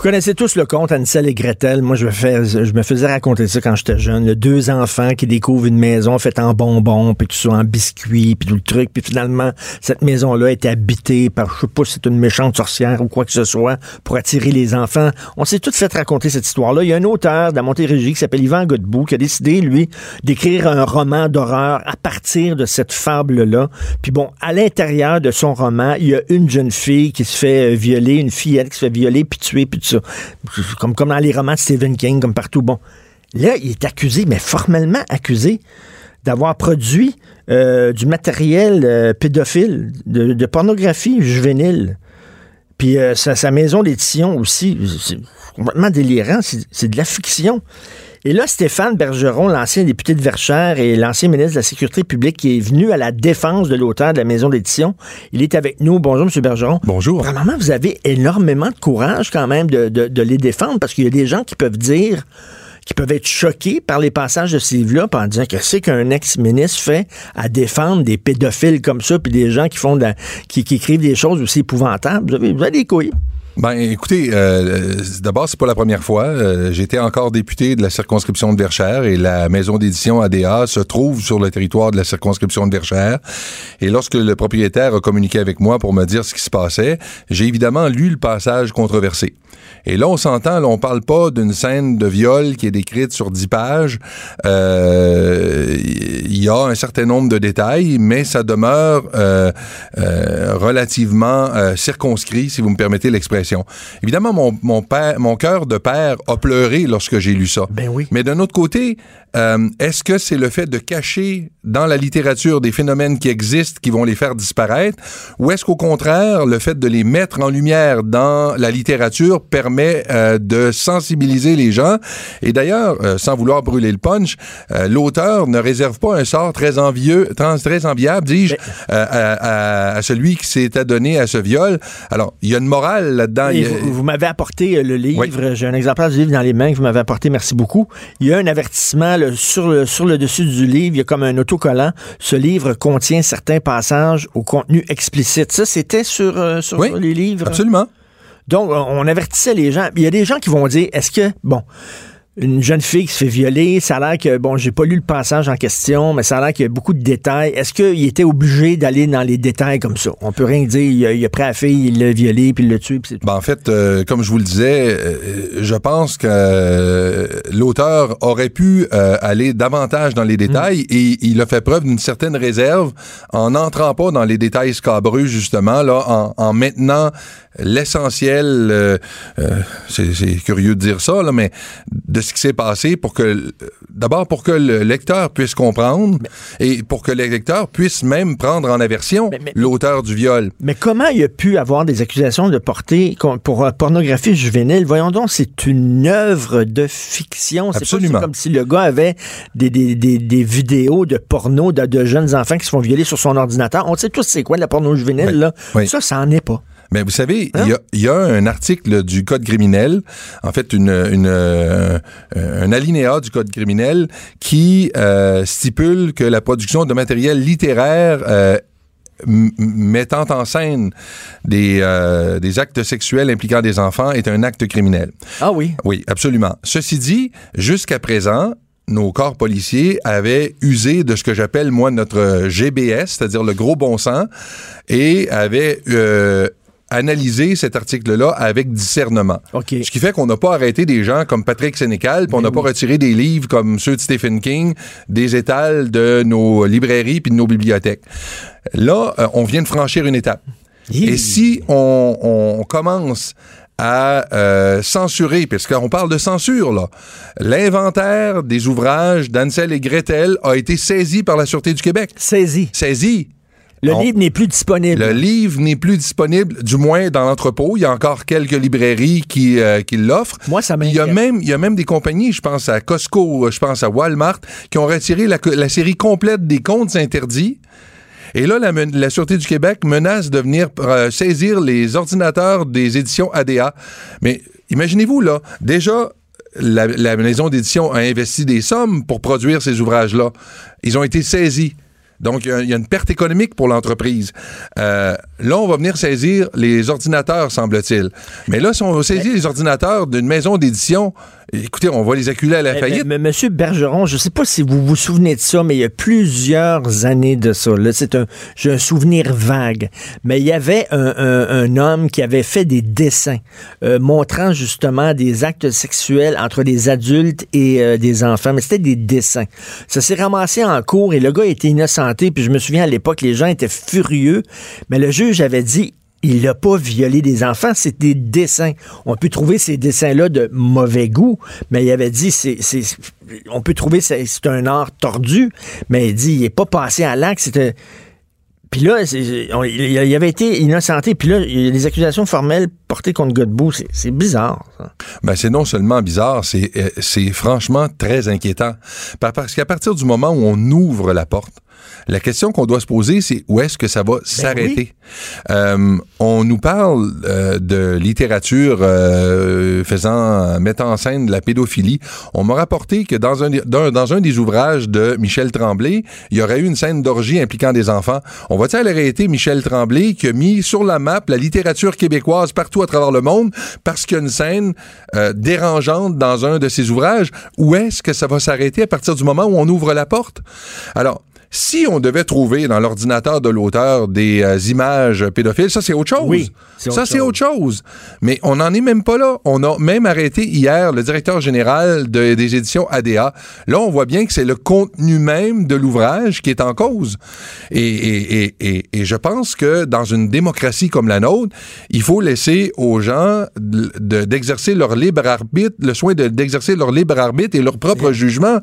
Vous connaissez tous le conte Ansel et Gretel. Moi, je me, faisais raconter ça quand j'étais jeune. Le deux enfants qui découvrent une maison faite en bonbons, puis tout ça, en biscuits, puis tout le truc. Puis finalement, cette maison-là était habitée par, je sais pas si c'est une méchante sorcière ou quoi que ce soit, pour attirer les enfants. On s'est tous fait raconter cette histoire-là. Il y a un auteur de la Montérégie qui s'appelle Yvan Godbout qui a décidé, lui, d'écrire un roman d'horreur à partir de cette fable-là. Puis bon, à l'intérieur de son roman, il y a une jeune fille qui se fait violer, une fillette qui se fait violer, puis tuer, puis comme, dans les romans de Stephen King, comme partout. Bon. Là, il est accusé, mais formellement accusé, d'avoir produit euh, du matériel euh, pédophile, de, pornographie juvénile. Puis euh, sa, maison d'édition aussi, c'est complètement délirant, c'est de la fiction. Et là, Stéphane Bergeron, l'ancien député de Verchères et l'ancien ministre de la Sécurité publique, qui est venu à la défense de l'auteur de la maison d'édition, il est avec nous. Bonjour, M. Bergeron. Bonjour. Vraiment, vous avez énormément de courage quand même de, de, les défendre parce qu'il y a des gens qui peuvent dire qui peuvent être choqués par les passages de ce livre-là en disant que c'est qu'un ex-ministre fait à défendre des pédophiles comme ça, puis des gens qui font de qui, écrivent des choses aussi épouvantables. Vous avez, vous avez des couilles. Ben, écoutez, euh, d'abord, c'est pas la première fois. Euh, J'étais encore député de la circonscription de Verchères et la maison d'édition ADA se trouve sur le territoire de la circonscription de Verchères. Et lorsque le propriétaire a communiqué avec moi pour me dire ce qui se passait, j'ai évidemment lu le passage controversé. Et là, on s'entend, on parle pas d'une scène de viol qui est décrite sur dix pages. Euh, il y a un certain nombre de détails, mais ça demeure euh, euh, relativement circonscrit, si vous me permettez l'expression. Évidemment, mon, mon père, mon cœur de père a pleuré lorsque j'ai lu ça. Ben oui. Mais d'un autre côté, est-ce que c'est le fait de cacher dans la littérature des phénomènes qui existent qui vont les faire disparaître, ou est-ce qu'au contraire, le fait de les mettre en lumière dans la littérature permet euh, de sensibiliser les gens? Et d'ailleurs, euh, sans vouloir brûler le punch, euh, l'auteur ne réserve pas un sort très envieux, très, enviable, dis-je, à, à, celui qui s'est adonné à ce viol. Alors, il y a une morale là-dedans. Vous, m'avez apporté le livre, j'ai un exemplaire du livre dans les mains que vous m'avez apporté, merci beaucoup. Il y a un avertissement sur, le, sur le dessus du livre, il y a comme un autocollant. Ce livre contient certains passages au contenu explicite. Ça, c'était sur, sur les livres? Absolument. Donc, on avertissait les gens. Il y a des gens qui vont dire, est-ce que, bon, une jeune fille qui se fait violer. Ça a l'air que, bon, j'ai pas lu le passage en question, mais ça a l'air qu'il y a beaucoup de détails. Est-ce qu'il était obligé d'aller dans les détails comme ça? On peut rien dire. Il a, il a pris la fille, il l'a violée, puis il l'a tué. Puis c'est tout. Ben, en fait, euh, comme je vous le disais, euh, je pense que euh, l'auteur aurait pu aller davantage dans les détails et il a fait preuve d'une certaine réserve en n'entrant pas dans les détails scabreux, justement, là, en, en maintenant l'essentiel, euh, euh, c'est c'est curieux de dire ça, là, mais de ce qui s'est passé pour que, d'abord pour que le lecteur puisse comprendre et pour que le lecteur puisse même prendre en aversion l'auteur du viol. Mais comment il a pu avoir des accusations de portée pour euh, pornographie juvénile? Voyons donc, c'est une œuvre de fiction. C'est Absolument. comme si le gars avait des, des, des, des vidéos de porno de, de jeunes enfants qui se font violer sur son ordinateur. On sait tous c'est quoi de la porno juvénile, Oui. là. Oui. Ça, ça en est pas. Mais vous savez, Hein? il y, a, il y a un article du Code criminel, en fait, une, une, euh, un alinéa du Code criminel qui euh, stipule que la production de matériel littéraire euh, mettant en scène des, euh, des actes sexuels impliquant des enfants est un acte criminel. Ah oui. Oui, absolument. Ceci dit, jusqu'à présent, nos corps policiers avaient usé de ce que j'appelle, moi, notre GBS, c'est-à-dire le gros bon sens, et avaient euh, analysé cet article-là avec discernement. OK. Ce qui fait qu'on n'a pas arrêté des gens comme Patrick Sénécal, puis on n'a pas retiré des livres comme ceux de Stephen King des étals de nos librairies puis de nos bibliothèques. Là, euh, on vient de franchir une étape. Et si on, on commence à euh, censurer, parce qu'on parle de censure, là, l'inventaire des ouvrages d'Ansel et Gretel a été saisi par la Sûreté du Québec. Saisi. Saisi. Le On- livre n'est plus disponible. Le livre n'est plus disponible, du moins dans l'entrepôt. Il y a encore quelques librairies qui, euh, qui l'offrent. Moi, ça Il y, a même, il y a même des compagnies, je pense à Costco, je pense à Walmart, qui ont retiré la, série complète des comptes interdits. Et là, la, Sûreté du Québec menace de venir euh, saisir les ordinateurs des éditions ADA. Mais imaginez-vous, là, déjà, la, la maison d'édition a investi des sommes pour produire ces ouvrages-là. Ils ont été saisis. Donc, il y a- il y, a une perte économique pour l'entreprise. Euh, là, on va venir saisir les ordinateurs, semble-t-il. Mais là, si on saisit les ordinateurs d'une maison d'édition, écoutez, on va les acculer à la Mais- faillite. mais- mais Monsieur Bergeron, je ne sais pas si vous vous souvenez de ça, mais il y a plusieurs années de ça. Là, c'est un, j'ai un souvenir vague. Mais il y avait un, un- un homme qui avait fait des dessins euh, montrant justement des actes sexuels entre des adultes et euh, des enfants. Mais c'était des dessins. Ça s'est ramassé en cours et le gars était innocenté. Puis je me souviens à l'époque, les gens étaient furieux. Mais le juge avait dit il n'a pas violé des enfants, c'est des dessins. On peut trouver ces dessins-là de mauvais goût, mais il avait dit, c'est, on peut trouver c'est, c'est un art tordu, mais il dit, il n'est pas passé à l'acte, c'était... Puis là, on- il avait été innocenté, puis là, il y a des accusations formelles portées contre Godbout. C'est, bizarre, ça. Ben, c'est non seulement bizarre, c'est euh, franchement très inquiétant. Par- Parce qu'à partir du moment où on ouvre la porte, la question qu'on doit se poser, c'est où est-ce que ça va s'arrêter? Euh, on nous parle euh, de littérature euh, faisant mettant en scène de la pédophilie. On m'a rapporté que dans un, dans, dans un des ouvrages de Michel Tremblay, il y aurait eu une scène d'orgie impliquant des enfants. On va-t-il arrêter Michel Tremblay qui a mis sur la map la littérature québécoise partout à travers le monde parce qu'il y a une scène euh, dérangeante dans un de ses ouvrages? Où est-ce que ça va s'arrêter à partir du moment où on ouvre la porte? Alors, si on devait trouver dans l'ordinateur de l'auteur des euh, images pédophiles, ça c'est autre chose. Oui, ça c'est autre chose. Mais on n'en est même pas là. On a même arrêté hier le directeur général de- des éditions ADA. Là, on voit bien que c'est le contenu même de l'ouvrage qui est en cause. Et, et- et- et- et je pense que dans une démocratie comme la nôtre, il faut laisser aux gens de- de- d'exercer leur libre arbitre, le soin de- d'exercer leur libre arbitre et leur propre jugement.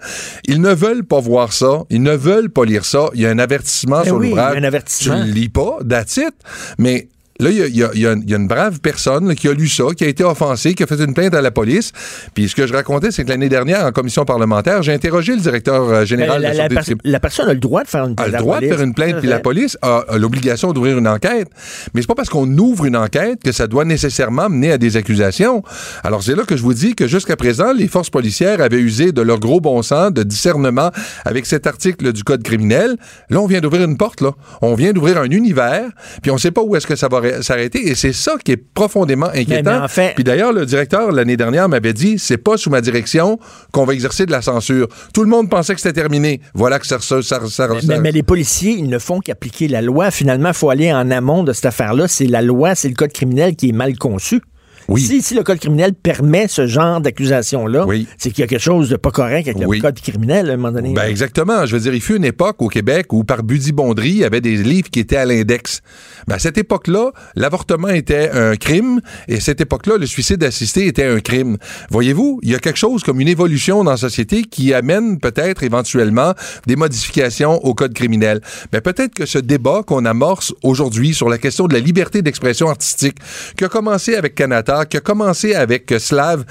Ils ne veulent pas voir ça. Ils ne veulent pas lire ça. Il y a un avertissement Ben sur oui, l'ouvrage. Tu le lis pas, that's it. Mais Là, il y a, y a- y a une- il y a une brave personne là, qui a lu ça, qui a été offensée, qui a fait une plainte à la police. Puis ce que je racontais, c'est que l'année dernière, en commission parlementaire, j'ai interrogé le directeur euh, général Ben, la, de la la la personne a le droit de faire une a plainte. le à la droit de faire une plainte, puis la police a, a l'obligation d'ouvrir une enquête. Mais c'est pas parce qu'on ouvre une enquête que ça doit nécessairement mener à des accusations. Alors c'est là que je vous dis que jusqu'à présent, les forces policières avaient usé de leur gros bon sens, de discernement avec cet article du Code criminel. Là, on vient d'ouvrir une porte, là. On vient d'ouvrir un univers, puis on sait pas où est-ce que ça va s'arrêter. Et c'est ça qui est profondément inquiétant. en fait- Puis d'ailleurs, le directeur, l'année dernière, m'avait dit c'est pas sous ma direction qu'on va exercer de la censure. Tout le monde pensait que c'était terminé. Voilà que ça. ça, ça, ça- Mais, mais les policiers, ils ne font qu'appliquer la loi. Finalement, il faut aller en amont de cette affaire-là. C'est la loi, c'est le code criminel qui est mal conçu. Oui. Si, si le code criminel permet ce genre d'accusation-là, Oui. c'est qu'il y a quelque chose de pas correct avec Oui. le code criminel à un moment donné. Ben exactement. Je veux dire, il fut une époque au Québec où par budibonderie, il y avait des livres qui étaient à l'index. Ben, à cette époque-là, l'avortement était un crime et à cette époque-là, le suicide assisté était un crime. Voyez-vous, il y a quelque chose comme une évolution dans la société qui amène peut-être éventuellement des modifications au code criminel. Ben, peut-être que ce débat qu'on amorce aujourd'hui sur la question de la liberté d'expression artistique, qui a commencé avec Canada, qui a commencé avec euh, Slav,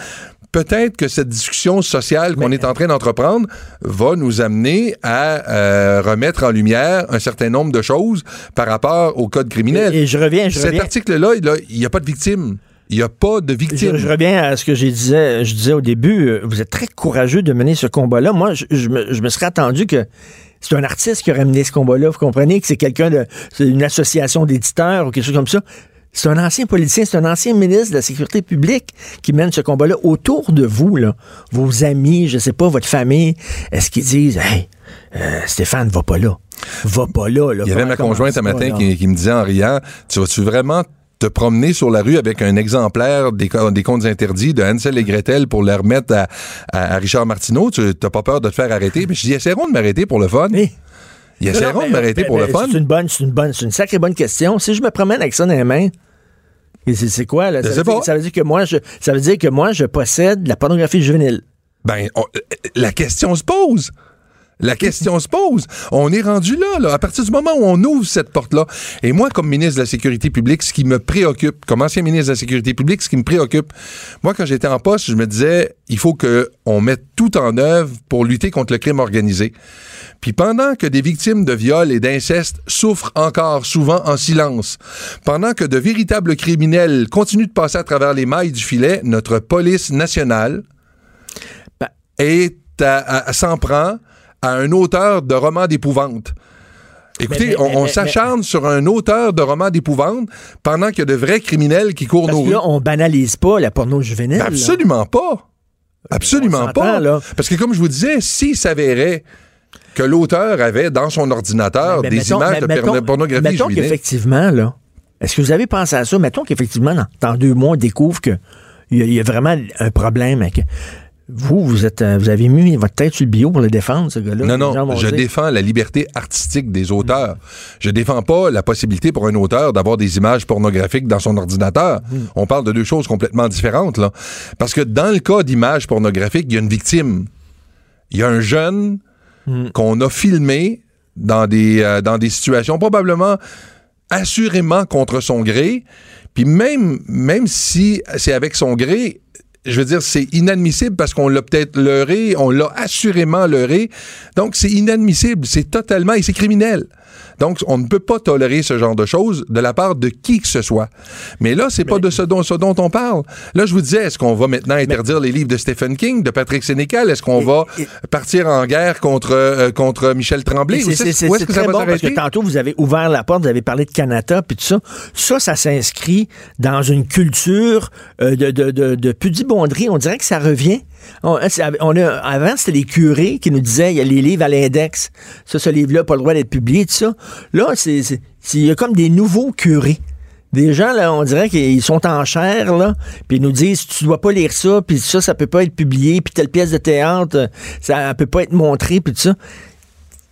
peut-être que cette discussion sociale qu'on est en train d'entreprendre va nous amener à euh, remettre en lumière un certain nombre de choses par rapport au code criminel. Et, et je reviens, je Cet reviens. article-là, il n'y a pas de victime. Il n'y a pas de Je, victime. je reviens à ce que j'ai disais, je disais au début. euh, Vous êtes très courageux de mener ce combat-là. Moi, je, je me, je me serais attendu que c'est un artiste qui aurait mené ce combat-là. Vous comprenez que c'est quelqu'un de, c'est une association d'éditeurs ou quelque chose comme ça. C'est un ancien politicien, c'est un ancien ministre de la Sécurité publique qui mène ce combat-là autour de vous, là. Vos amis, je sais pas, votre famille. Est-ce qu'ils disent, hey, euh, Stéphane, va pas là. Va pas là, là. Il y avait ma conjointe un matin qui, qui me disait en riant Tu vas-tu vraiment te promener sur la rue avec un exemplaire des, co- des comptes interdits de Hansel et Gretel pour les remettre à, à- à Richard Martineau? Tu n'as pas peur de te faire arrêter? Mais je dis Essaieront de m'arrêter pour le fun. Ils non, essaieront mais, de m'arrêter pour le fun. C'est une bonne, c'est une bonne, c'est une sacrée bonne question. Si je me promène avec ça dans les mains, et c'est quoi là? Ça veut, dire, ça veut dire que moi je, ça veut dire que moi je possède de la pornographie juvénile. Ben, on- la question se pose. La question se pose. On est rendu là, là, à partir du moment où on ouvre cette porte-là. Et moi, comme ministre de la Sécurité publique, ce qui me préoccupe, comme ancien ministre de la Sécurité publique, ce qui me préoccupe, moi, quand j'étais en poste, je me disais, il faut qu'on mette tout en œuvre pour lutter contre le crime organisé. Puis pendant que des victimes de viol et d'inceste souffrent encore souvent en silence, pendant que de véritables criminels continuent de passer à travers les mailles du filet, notre police nationale Ben- est à, à- à- s'en prend à un auteur de romans d'épouvante. Écoutez, Mais- mais- on, s'acharne sur un auteur de romans d'épouvante pendant qu'il y a de vrais criminels qui courent Parce nos que rues. là, on banalise pas la porno juvénile. Ben, là. absolument pas. Absolument On s'entend, pas. là. Parce que comme je vous disais, s'il s'avérait que l'auteur avait dans son ordinateur des mettons- images de mettons- pornographie Mettons juvénile, qu'effectivement, là, est-ce que vous avez pensé à ça? Mettons qu'effectivement, dans, dans deux mois, on découvre qu'il y, y a vraiment un problème avec. Vous, vous êtes, euh, vous avez mis votre tête sur le bio pour le défendre, ce gars-là. Non, non, je dire- défends la liberté artistique des auteurs. Je défends pas la possibilité pour un auteur d'avoir des images pornographiques dans son ordinateur. On parle de deux choses complètement différentes, là. Parce que dans le cas d'images pornographiques, il y a une victime. Il y a un jeune qu'on a filmé dans des, euh, dans des situations probablement assurément contre son gré. Puis même, même si c'est avec son gré, je veux dire, c'est inadmissible parce qu'on l'a peut-être leurré, on l'a assurément leurré. Donc, c'est inadmissible, c'est totalement, et c'est criminel. Donc, on ne peut pas tolérer ce genre de choses de la part de qui que ce soit. Mais là, c'est pas de ce dont, ce dont on parle. Là, je vous disais, est-ce qu'on va maintenant interdire les livres de Stephen King, de Patrick Sénécal? Est-ce qu'on Et- va et- partir en guerre contre, euh, contre Michel Tremblay? C'est c'est- c'est- où est-ce c'est que ça très va bon parce que tantôt, vous avez ouvert la porte, vous avez parlé de Canada, puis tout ça. Ça, ça s'inscrit dans une culture euh, de, de, de, de pudibonderie. On dirait que ça revient. On, c'est- on a, avant, c'était les curés qui nous disaient il y a les livres à l'index. Ça, ce livre-là, pas le droit d'être publié, tout ça. Là, c'est- il y a comme des nouveaux curés. Des gens, là, on dirait qu'ils sont en chair, là, puis ils nous disent, tu dois pas lire ça, puis ça, ça peut pas être publié, puis telle pièce de théâtre, euh, ça peut pas être montré, puis tout ça.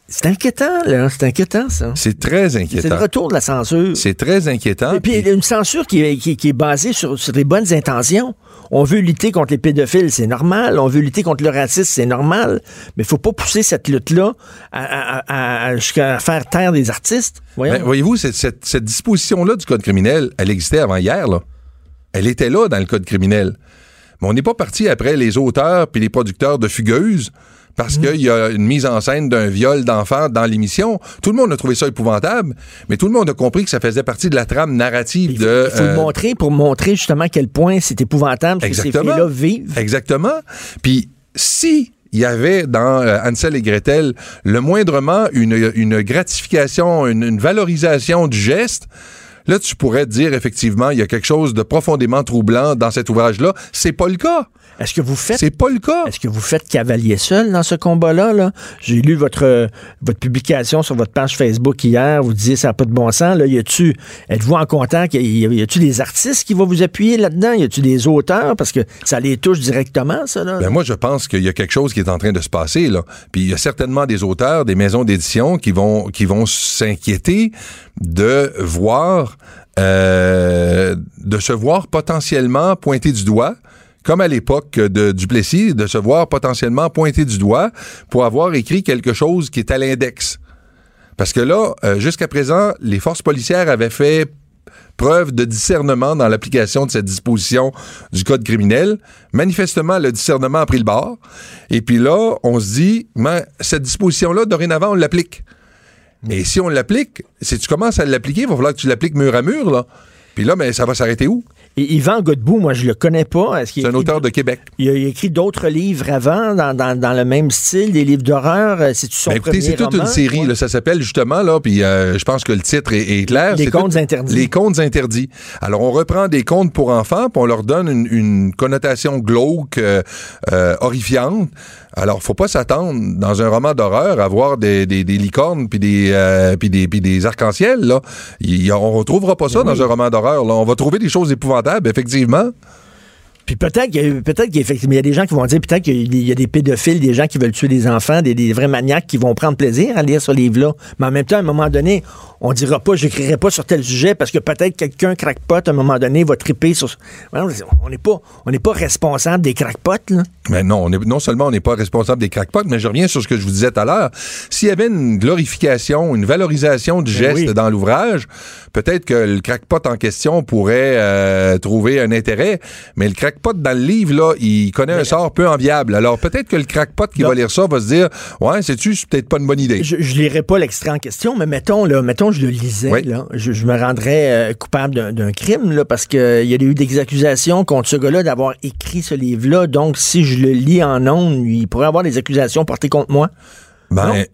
C'est inquiétant, là. C'est inquiétant, ça. C'est très C'est le inquiétant. retour de la censure. C'est très inquiétant. Et puis, puis- une censure qui est, qui, qui est basée sur, sur des bonnes intentions. On veut lutter contre les pédophiles, c'est normal. On veut lutter contre le racisme, c'est normal. Mais il faut pas pousser cette lutte-là à, à- à- à- jusqu'à faire taire des artistes. Ben, voyez-vous, cette, cette- cette disposition-là du Code criminel, elle existait avant hier, là. Elle était là dans le Code criminel. Mais on n'est pas parti après les auteurs puis les producteurs de fugueuses parce qu'il y a une mise en scène d'un viol d'enfant dans l'émission. Tout le monde a trouvé ça épouvantable, mais tout le monde a compris que ça faisait partie de la trame narrative il faut, de... il faut le euh, montrer pour montrer justement à quel point c'est épouvantable que ces Exactement. filles-là vivent. Exactement. Puis si il y avait dans euh, Hansel et Gretel le moindrement une, une gratification, une, une valorisation du geste, là, tu pourrais dire effectivement, il y a quelque chose de profondément troublant dans cet ouvrage-là. C'est pas le cas. Est-ce que vous faites. C'est pas le cas. Est-ce que vous faites cavalier seul dans ce combat-là? -là, J'ai lu votre, votre publication sur votre page Facebook hier. Vous disiez ça n'a pas de bon sens. Là, y a-tu, êtes-vous en contact? Y a-tu des artistes qui vont vous appuyer là-dedans? Y a-tu des auteurs? Parce que ça les touche directement, ça. Là, ben moi, je pense qu'il y a quelque chose qui est en train de se passer. Là. Puis il y a certainement des auteurs, des maisons d'édition qui vont, qui vont s'inquiéter de voir, euh, de se voir potentiellement pointer du doigt comme à l'époque de Duplessis, de se voir potentiellement pointer du doigt pour avoir écrit quelque chose qui est à l'index. Parce que là, euh, jusqu'à présent, les forces policières avaient fait preuve de discernement dans l'application de cette disposition du code criminel. Manifestement, le discernement a pris le bord. Et puis là, on se dit, mais cette disposition-là, dorénavant, on l'applique. Et si on l'applique, si tu commences à l'appliquer, il va falloir que tu l'appliques mur à mur, là. Puis là, mais ça va s'arrêter où? Et Yvan Godbout, moi, je le connais pas. C'est un auteur de Québec. Il a, écrit d'autres livres avant, dans, dans, dans, le même style, des livres d'horreur. Euh, c'est son ben, écoutez, c'est toute une série. Là, ça s'appelle justement, là, puis euh, je pense que le titre est, clair. Les contes interdits. Les contes interdits. Alors, on reprend des contes pour enfants, puis on leur donne une, une connotation glauque, euh horrifiante. Alors, faut pas s'attendre dans un roman d'horreur à voir des, des, des licornes puis des euh, puis des, puis des arcs-en-ciel là. On retrouvera pas ça dans un roman d'horreur. Là, on va trouver des choses épouvantables, effectivement. Puis peut-être peut-être qu'effectivement, il y a des gens qui vont dire peut-être qu'il y a des pédophiles, des gens qui veulent tuer des enfants, des, des vrais maniaques qui vont prendre plaisir à lire ce livre-là. Mais en même temps, à un moment donné, on dira pas, j'écrirai pas sur tel sujet parce que peut-être quelqu'un crackpot à un moment donné va triper sur. On n'est pas, on n'est pas responsable des crackpots là. Mais non, on est, non seulement on n'est pas responsable des crackpots, mais je reviens sur ce que je vous disais tout à l'heure. S'il y avait une glorification, une valorisation du ben geste dans l'ouvrage, peut-être que le crackpot en question pourrait euh, trouver un intérêt. Mais le crackpot dans le livre là, il connaît un sort peu enviable. Alors peut-être que le crackpot qui va lire ça va se dire, ouais, c'est-tu, c'est peut-être pas une bonne idée. Je, je lirai pas l'extrait en question, mais mettons là, mettons je le lisais, là, je, me rendrais euh, coupable d'un crime, là, parce qu'il y a eu des accusations contre ce gars-là d'avoir écrit ce livre-là. Donc, si je le lis en ondes, il pourrait avoir des accusations portées contre moi. Ben,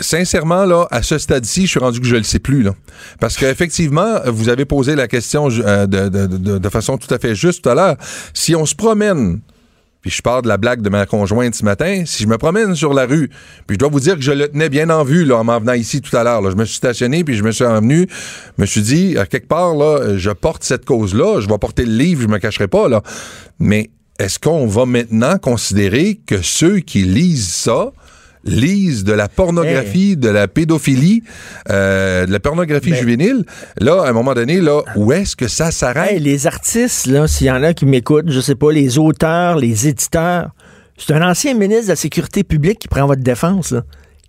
sincèrement, là, à ce stade-ci, je suis rendu que je le sais plus, là. Parce qu'effectivement, vous avez posé la question euh, de, façon tout à fait juste tout à l'heure. Si on se promène puis je pars de la blague de ma conjointe ce matin, si je me promène sur la rue, puis je dois vous dire que je le tenais bien en vue là, en m'en venant ici tout à l'heure. Je me suis stationné, puis je me suis revenu, je me suis dit, à quelque part, là, je porte cette cause-là, je vais porter le livre, je me cacherai pas, là. Mais est-ce qu'on va maintenant considérer que ceux qui lisent ça, lisent de la pornographie, de la pédophilie, euh, de la pornographie ben juvénile, là, à un moment donné, là, où est-ce que ça s'arrête? les artistes, là, s'il y en a qui m'écoutent, je sais pas, les auteurs, les éditeurs, c'est un ancien ministre de la Sécurité publique qui prend votre défense,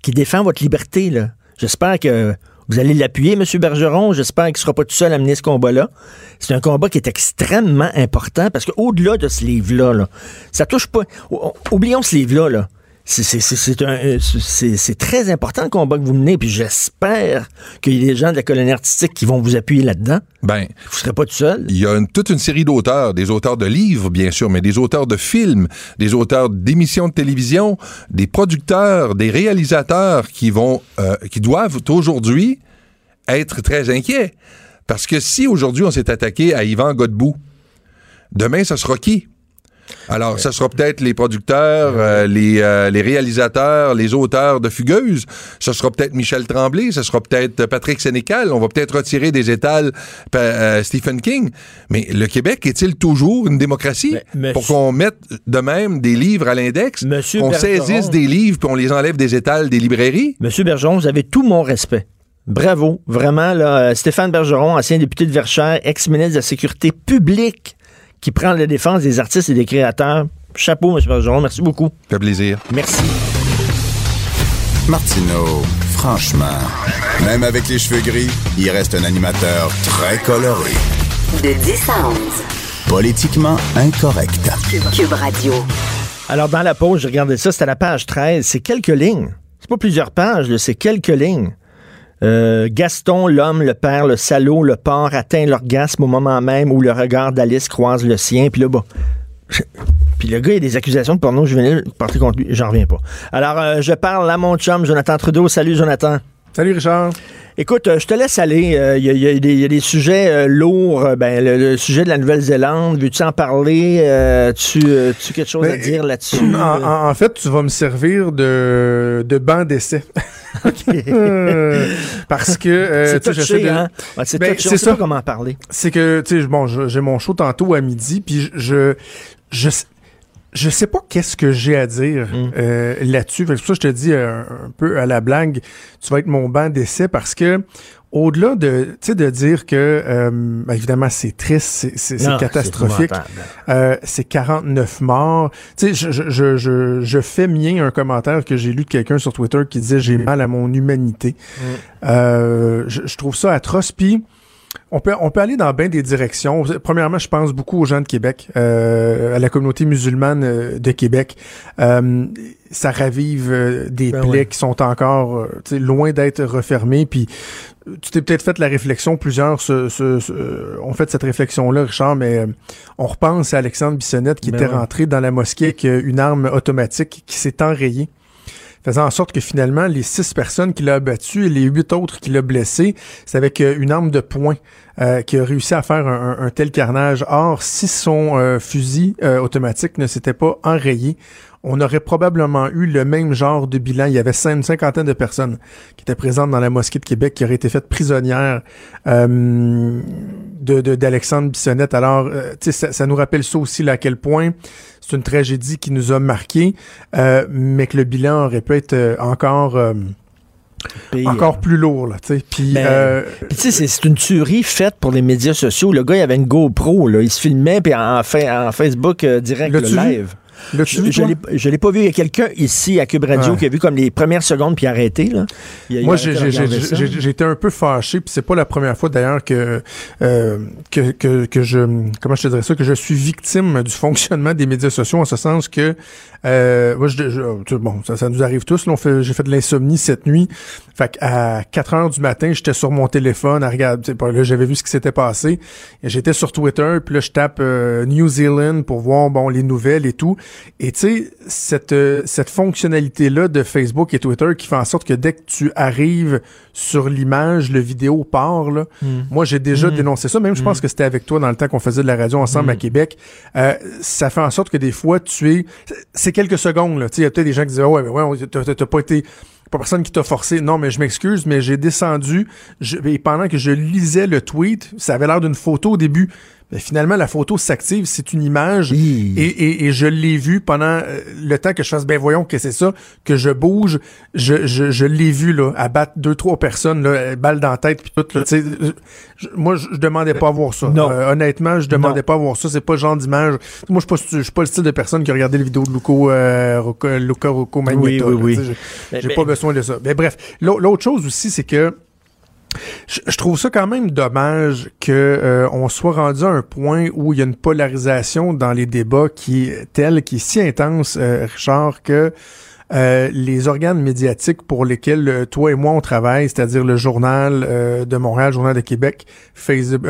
qui défend votre liberté. Là. J'espère que vous allez l'appuyer, M. Bergeron. J'espère qu'il ne sera pas tout seul à mener ce combat-là. C'est un combat qui est extrêmement important parce qu'au-delà de ce livre-là, là, ça touche pas. Oublions ce livre-là. Là. Euh, c'est très important le combat que vous menez, puis j'espère qu'il y a des gens de la colonie artistique qui vont vous appuyer là-dedans. Ben, vous serez pas tout seul. Il y a toute une série d'auteurs, des auteurs de livres, bien sûr, mais des auteurs de films, des auteurs d'émissions de télévision, des producteurs, des réalisateurs qui vont, euh, qui doivent aujourd'hui être très inquiets. Parce que si aujourd'hui on s'est attaqué à Yvan Godbout, demain, ça sera qui? Alors, ce sera peut-être les producteurs, euh, les, euh, les, réalisateurs, les auteurs de Fugueuse. Ce sera peut-être Michel Tremblay. Ce sera peut-être Patrick Sénécal. On va peut-être retirer des étals euh, Stephen King. Mais le Québec est-il toujours une démocratie pour qu'on mette de même des livres à l'index, qu'on saisisse des livres puis on les enlève des étals des librairies? Monsieur Bergeron, vous avez tout mon respect. Bravo, vraiment, là, Stéphane Bergeron, ancien député de Verchères, ex-ministre de la Sécurité publique qui prend la défense des artistes et des créateurs. Chapeau, M. Bergeron. Merci beaucoup. Ça fait plaisir. Merci. Martineau, franchement, même avec les cheveux gris, il reste un animateur très coloré. De 10 à 11. Politiquement incorrect. Cube Radio. Alors, dans la pause, je regardais ça, c'était la page 13. C'est quelques lignes. C'est pas plusieurs pages, c'est quelques lignes. Euh, Gaston, l'homme, le père, le salaud, le porc atteint l'orgasme au moment même où le regard d'Alice croise le sien. Puis là, bon. Puis le gars, il a des accusations de porno juvénile portées contre lui. J'en reviens pas. Alors, euh, je parle à mon chum, Jonathan Trudeau. Salut, Jonathan. Salut Richard. Écoute, euh, je te laisse aller. Euh, Il y, a des sujets lourds. Ben, le, sujet de la Nouvelle-Zélande, veux-tu en parler? tu, tu quelque chose à dire là-dessus? En, fait, tu vas me servir de, de banc d'essai. (laughs) (laughs) Parce que... c'est touché, hein? c'est ben, touché, ça. comment parler. C'est que, tu sais, bon, j'ai mon show tantôt à midi, puis je, je je sais pas qu'est-ce que j'ai à dire mm. euh, là-dessus. C'est pour ça que je te dis euh, un, peu à la blague, tu vas être mon banc d'essai parce que au-delà de, de dire que, euh, ben, évidemment, c'est triste, c'est catastrophique, c'est 49 morts. Tu sais, je, je, je, je, fais mien un commentaire que j'ai lu de quelqu'un sur Twitter qui disait « j'ai mal à mon humanité mm. je, trouve ça atroce. Puis, on peut, on peut aller dans bien des directions. Premièrement, je pense beaucoup aux gens de Québec, euh, à la communauté musulmane euh, de Québec. Euh, ça ravive des ben plaies qui sont encore loin d'être refermées. Puis tu t'es peut-être fait la réflexion, plusieurs se, ont fait cette réflexion-là, Richard, mais on repense à Alexandre Bissonnette qui ben était rentré dans la mosquée avec une arme automatique qui s'est enrayée faisant en sorte que finalement, les six personnes qu'il a abattues et les huit autres qu'il a blessées, c'est avec euh, une arme de poing euh, qui a réussi à faire un, tel carnage. Or, si son euh, fusil automatique ne s'était pas enrayé, on aurait probablement eu le même genre de bilan. Il y avait une cinquantaine de personnes qui étaient présentes dans la mosquée de Québec qui auraient été faites prisonnières euh, de d'Alexandre Bissonnette. Alors, euh, ça, ça nous rappelle ça aussi là, à quel point c'est une tragédie qui nous a marqué, euh, mais que le bilan aurait pu être euh, encore encore plus lourd, là, tu sais. Puis, euh... tu sais, c'est une tuerie faite pour les médias sociaux. Le gars, il avait une GoPro, là. Il se filmait, puis en, en Facebook direct, le live. Je, l'ai pas vu. Il y a quelqu'un ici à Cube Radio qui a vu comme les premières secondes puis arrêté. Là. Moi, j'ai été un peu fâché. Puis c'est pas la première fois d'ailleurs que, euh, que, que, que, je comment je te dirais ça que je suis victime du fonctionnement des médias sociaux en ce sens que euh, moi, je, bon, ça, ça, nous arrive tous. J'ai fait de l'insomnie cette nuit. Fait à 4 heures du matin, j'étais sur mon téléphone à regarder. Là, j'avais vu ce qui s'était passé. J'étais sur Twitter, puis là, je tape euh, New Zealand pour voir bon les nouvelles et tout. Et tu sais, cette, euh, cette fonctionnalité-là de Facebook et Twitter qui fait en sorte que dès que tu arrives sur l'image, le vidéo part, là, hmm. moi j'ai déjà hmm. dénoncé ça. Même je pense hmm. que c'était avec toi dans le temps qu'on faisait de la radio ensemble à Québec. Euh, ça fait en sorte que des fois, tu es... C'est quelques secondes, là. Il y a peut-être des gens qui disent oh, ouais, mais ouais, t'as pas été pas personne qui t'a forcé. Non, mais je m'excuse, mais j'ai descendu. et pendant que je lisais le tweet, ça avait l'air d'une photo au début. Mais finalement, la photo s'active, c'est une image. Et, et, je l'ai vu pendant euh, le temps que je fasse, ben voyons que c'est ça, que je bouge. Je, je, je l'ai vu là, abattre deux, trois personnes, là, balle dans la tête, puis tout. Là, moi, je, demandais pas à voir ça. Non. Euh, honnêtement, je demandais pas à voir ça. C'est pas le genre d'image. Moi, je suis pas, suis pas le style de personne qui a regardé les vidéos de Luco, euh, Luca Rocco Oui, oui, oui. J'ai pas besoin de ça. Mais bref, l'autre chose aussi, c'est que je, trouve ça quand même dommage que euh, on soit rendu à un point où il y a une polarisation dans les débats qui est telle, qui est si intense, euh, Richard, que euh, les organes médiatiques pour lesquels euh, toi et moi on travaille, c'est-à-dire le journal euh, de Montréal, journal de Québec, Facebook,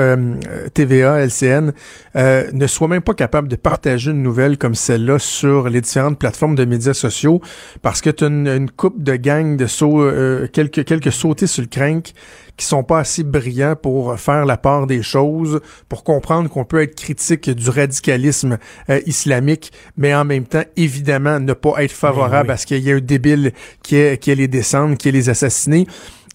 TVA, LCN, ne soient même pas capables de partager une nouvelle comme celle-là sur les différentes plateformes de médias sociaux parce que tu as une, coupe de gang de sauts, quelques, quelques sautés sur le crank qui sont pas assez brillants pour faire la part des choses, pour comprendre qu'on peut être critique du radicalisme euh, islamique, mais en même temps, évidemment, ne pas être favorable à ce qu'il y ait un débile qui ait, qui ait les descendre, qui ait les assassiner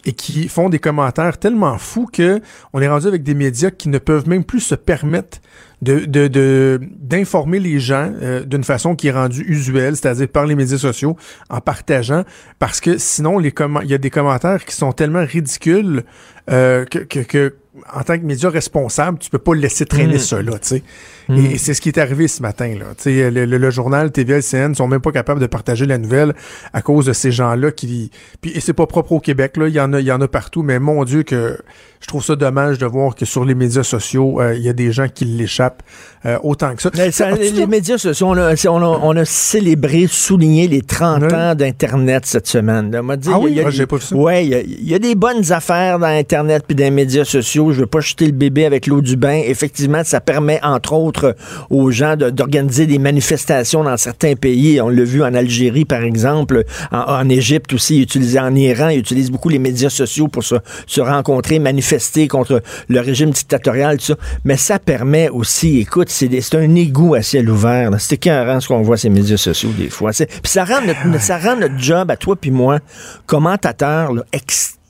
et qui font des commentaires tellement fous que on est rendu avec des médias qui ne peuvent même plus se permettre de d'informer les gens euh, d'une façon qui est rendue usuelle, c'est-à-dire par les médias sociaux, en partageant, parce que sinon les il y a des commentaires qui sont tellement ridicules euh, que, que, en tant que média responsable, tu peux pas laisser traîner mm. ça là, tu sais. Mm. Et, c'est ce qui est arrivé ce matin là. Tu sais, le, le, journal TVLCN sont même pas capables de partager la nouvelle à cause de ces gens-là qui. Puis et c'est pas propre au Québec là, il y en a, il y en a partout, mais mon Dieu que je trouve ça dommage de voir que sur les médias sociaux, euh, il y a des gens qui l'échappent euh, autant que ça. les, médias sociaux, on a, on, a, célébré, souligné les 30 ans d'Internet cette semaine. ah oui, j'ai pas vu ça. Ouais, il y, a des bonnes affaires dans Internet puis dans les médias sociaux sociaux, je veux pas jeter le bébé avec l'eau du bain. Effectivement, ça permet, entre autres, aux gens d'organiser des manifestations dans certains pays. On l'a vu en Algérie, par exemple, en, Égypte aussi, utilisé en Iran, ils utilisent beaucoup les médias sociaux pour se, se rencontrer, manifester contre le régime dictatorial, tout ça. Mais ça permet aussi, écoute, c'est un égout à ciel ouvert. C'est écœurant ce qu'on voit ces médias sociaux des fois. Puis ça rend, notre, ça rend notre job à toi puis moi, commentateur, là, extrêmement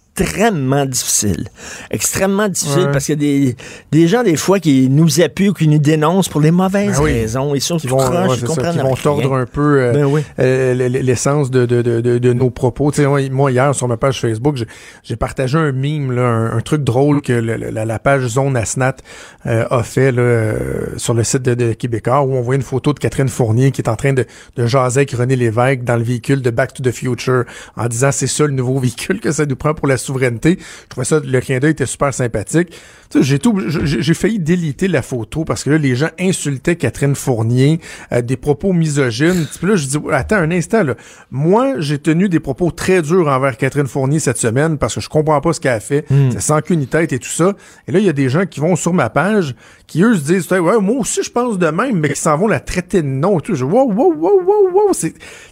difficile. Extrêmement difficile parce qu'il y a des, gens, des fois, qui nous appuient ou qui nous dénoncent pour les mauvaises ben raisons. Ils sont qui vont, vont tordre un peu euh, ben euh, l'essence de, de, de, de, nos propos. moi, hier, sur ma page Facebook, j'ai partagé un mime, là, un, truc drôle que la, page Zone Asnat euh, a fait là, sur le site de, Québécois, où on voit une photo de Catherine Fournier qui est en train de, de jaser avec René Lévesque dans le véhicule de Back to the Future en disant c'est ça le nouveau (laughs) véhicule que ça nous prend pour la souveraineté. Je trouvais ça, le clin d'œil était super sympathique. J'ai tout, j'ai failli déliter la photo parce que là, les gens insultaient Catherine Fournier, euh, des propos misogynes. Puis là, je dis, attends un instant, là. Moi, j'ai tenu des propos très durs envers Catherine Fournier cette semaine parce que je comprends pas ce qu'elle a fait. Hmm. C'est sans qu'une tête et tout ça. Et là, il y a des gens qui vont sur ma page, qui eux se disent, ouais, moi aussi, je pense de même, mais qui s'en vont la traiter de nom et tout. Je, wow, wow, wow, wow, wow.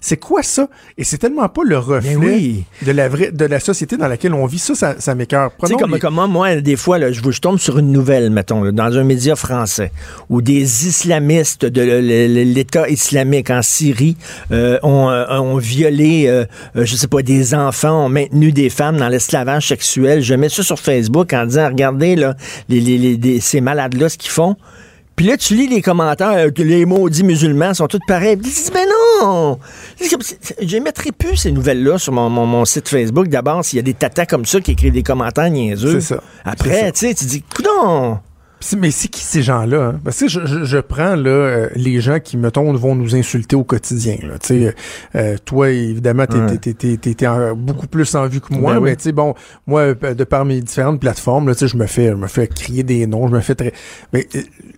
C'est quoi ça? Et c'est tellement pas le reflet de la vraie, de la société dans laquelle on vit. Ça, ça, ça m'écœure. Tu sais, comme, comme moi, des fois, là, je, je tombe sur une nouvelle, mettons, dans un média français, où des islamistes de l'État islamique en Syrie euh, ont, euh, ont, violé, euh, je sais pas, des enfants, ont maintenu des femmes dans l'esclavage sexuel. Je mets ça sur Facebook en disant, regardez, là, les, les, ces malades-là, ce qu'ils font. Puis là, tu lis les commentaires, les maudits musulmans sont tous pareils. Ils disent, ben non! Je mettrai plus ces nouvelles-là sur mon, mon, site Facebook. D'abord, s'il y a des tatas comme ça qui écrivent des commentaires niaiseux. C'est ça. Après, tu sais, tu dis, non! Mais c'est qui ces gens-là? Hein? Parce que je, je, prends là, euh, les gens qui, mettons, vont nous insulter au quotidien. Là. sais, euh, toi, évidemment, t'es ouais. beaucoup plus en vue que moi, ben mais tu sais, bon, moi, euh, de par mes différentes plateformes, là, je me fais je me fais crier des noms, je me fais très. Mais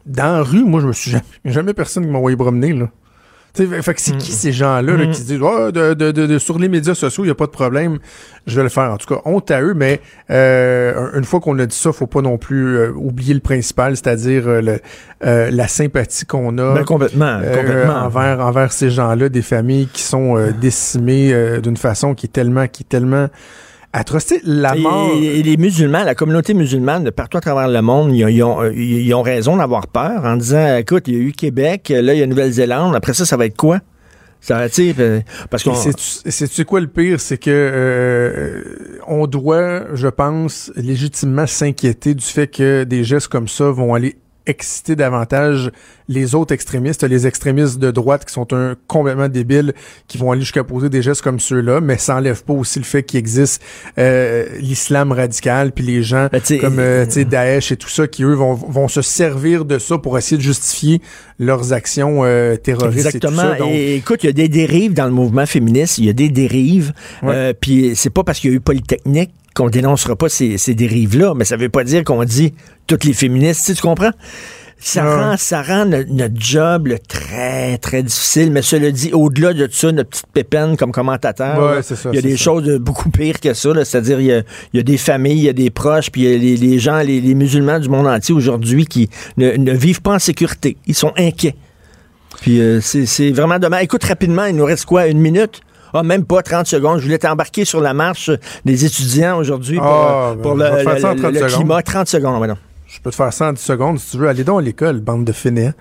dans la rue, moi, je me suis jamais, jamais personne qui m'a envoyé promener. Là fait que c'est qui ces gens-là qui se disent oh, de, de, de, sur les médias sociaux, il n'y a pas de problème, je vais le faire. En tout cas, honte à eux, mais euh, une fois qu'on a dit ça, faut pas non plus euh, oublier le principal, c'est-à-dire euh, la sympathie qu'on a ben, complètement, complètement. envers, envers ces gens-là, des familles qui sont décimées d'une façon qui est tellement, qui est tellement La mort. Et, les musulmans, la communauté musulmane de partout à travers le monde, ils, ont, ils ont, raison d'avoir peur en disant écoute, il y a eu Québec, là, il y a Nouvelle-Zélande, après ça, ça va être quoi? Ça, parce que c'est quoi le pire, c'est que euh, on doit, je pense, légitimement s'inquiéter du fait que des gestes comme ça vont aller exciter davantage les autres extrémistes, les extrémistes de droite qui sont un complètement débiles, qui vont aller jusqu'à poser des gestes comme ceux-là, mais ça enlève pas aussi le fait qu'il existe euh, l'islam radical, puis les gens ben, comme euh, Daesh et tout ça, qui eux vont, vont se servir de ça pour essayer de justifier leurs actions euh, terroristes. Exactement. Et, écoute, il y a des dérives dans le mouvement féministe, il y a des dérives, euh, puis c'est pas parce qu'il y a eu Polytechnique qu'on dénoncera pas ces, ces dérives-là, mais ça veut pas dire qu'on dit toutes les féministes, tu, comprends? Ça rend, ça rend notre, job très, très difficile. Mais cela dit, au-delà de ça, notre petite pépine comme commentateur, il y a des choses beaucoup pires que ça. C'est-à-dire, il, y a, des familles, il y a des proches, puis il y a les, gens, les, musulmans du monde entier aujourd'hui qui ne, vivent pas en sécurité. Ils sont inquiets. Puis euh, c'est vraiment dommage. Écoute, rapidement, il nous reste quoi? Une minute? Ah, même pas 30 secondes. Je voulais t'embarquer sur la marche des étudiants aujourd'hui pour, ah, ben, le, climat. 30 secondes, maintenant. Je peux te faire ça en 10 secondes si tu veux. Allez donc à l'école, bande de fainéants.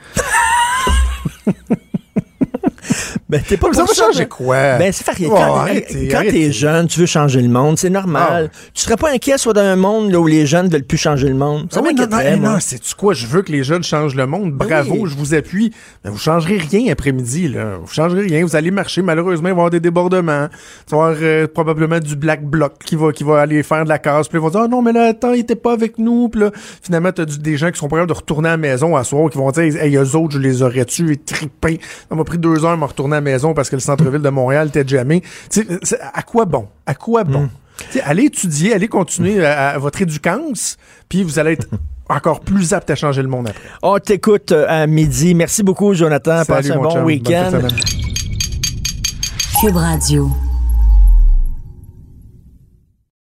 (laughs) Ben, t'es pas ça va changer quoi? Ben, c'est fait Quand, t'es jeune, tu veux changer le monde, c'est normal. Ah. Tu serais pas inquiet soit dans un monde là, où les jeunes veulent plus changer le monde? Ça ah Non, non, c'est-tu quoi? Je veux que les jeunes changent le monde. Bravo, je vous appuie. Mais vous changerez rien après-midi, là. Vous changerez rien. Vous allez marcher. Malheureusement, il va y avoir des débordements. Tu vas avoir euh, probablement du black bloc qui va, qui va aller faire de la casse. Puis ils vont dire, oh non, mais là, attends, il était pas avec nous. Puis là, finalement, t'as des gens qui sont prêts de retourner à la maison à soir, qui vont dire, hey, eux autres, je les aurais tués, trippés. Ça m'a pris deux heures à me retourner à la maison parce que le centre-ville de Montréal était jamais. à quoi bon? À quoi bon? Hmm. allez étudier, allez continuer à, votre éducance, puis vous allez être (laughs) encore plus apte à changer le monde après. On t'écoute euh, à midi. Merci beaucoup, Jonathan. Passe un bon week-end. Cube Radio.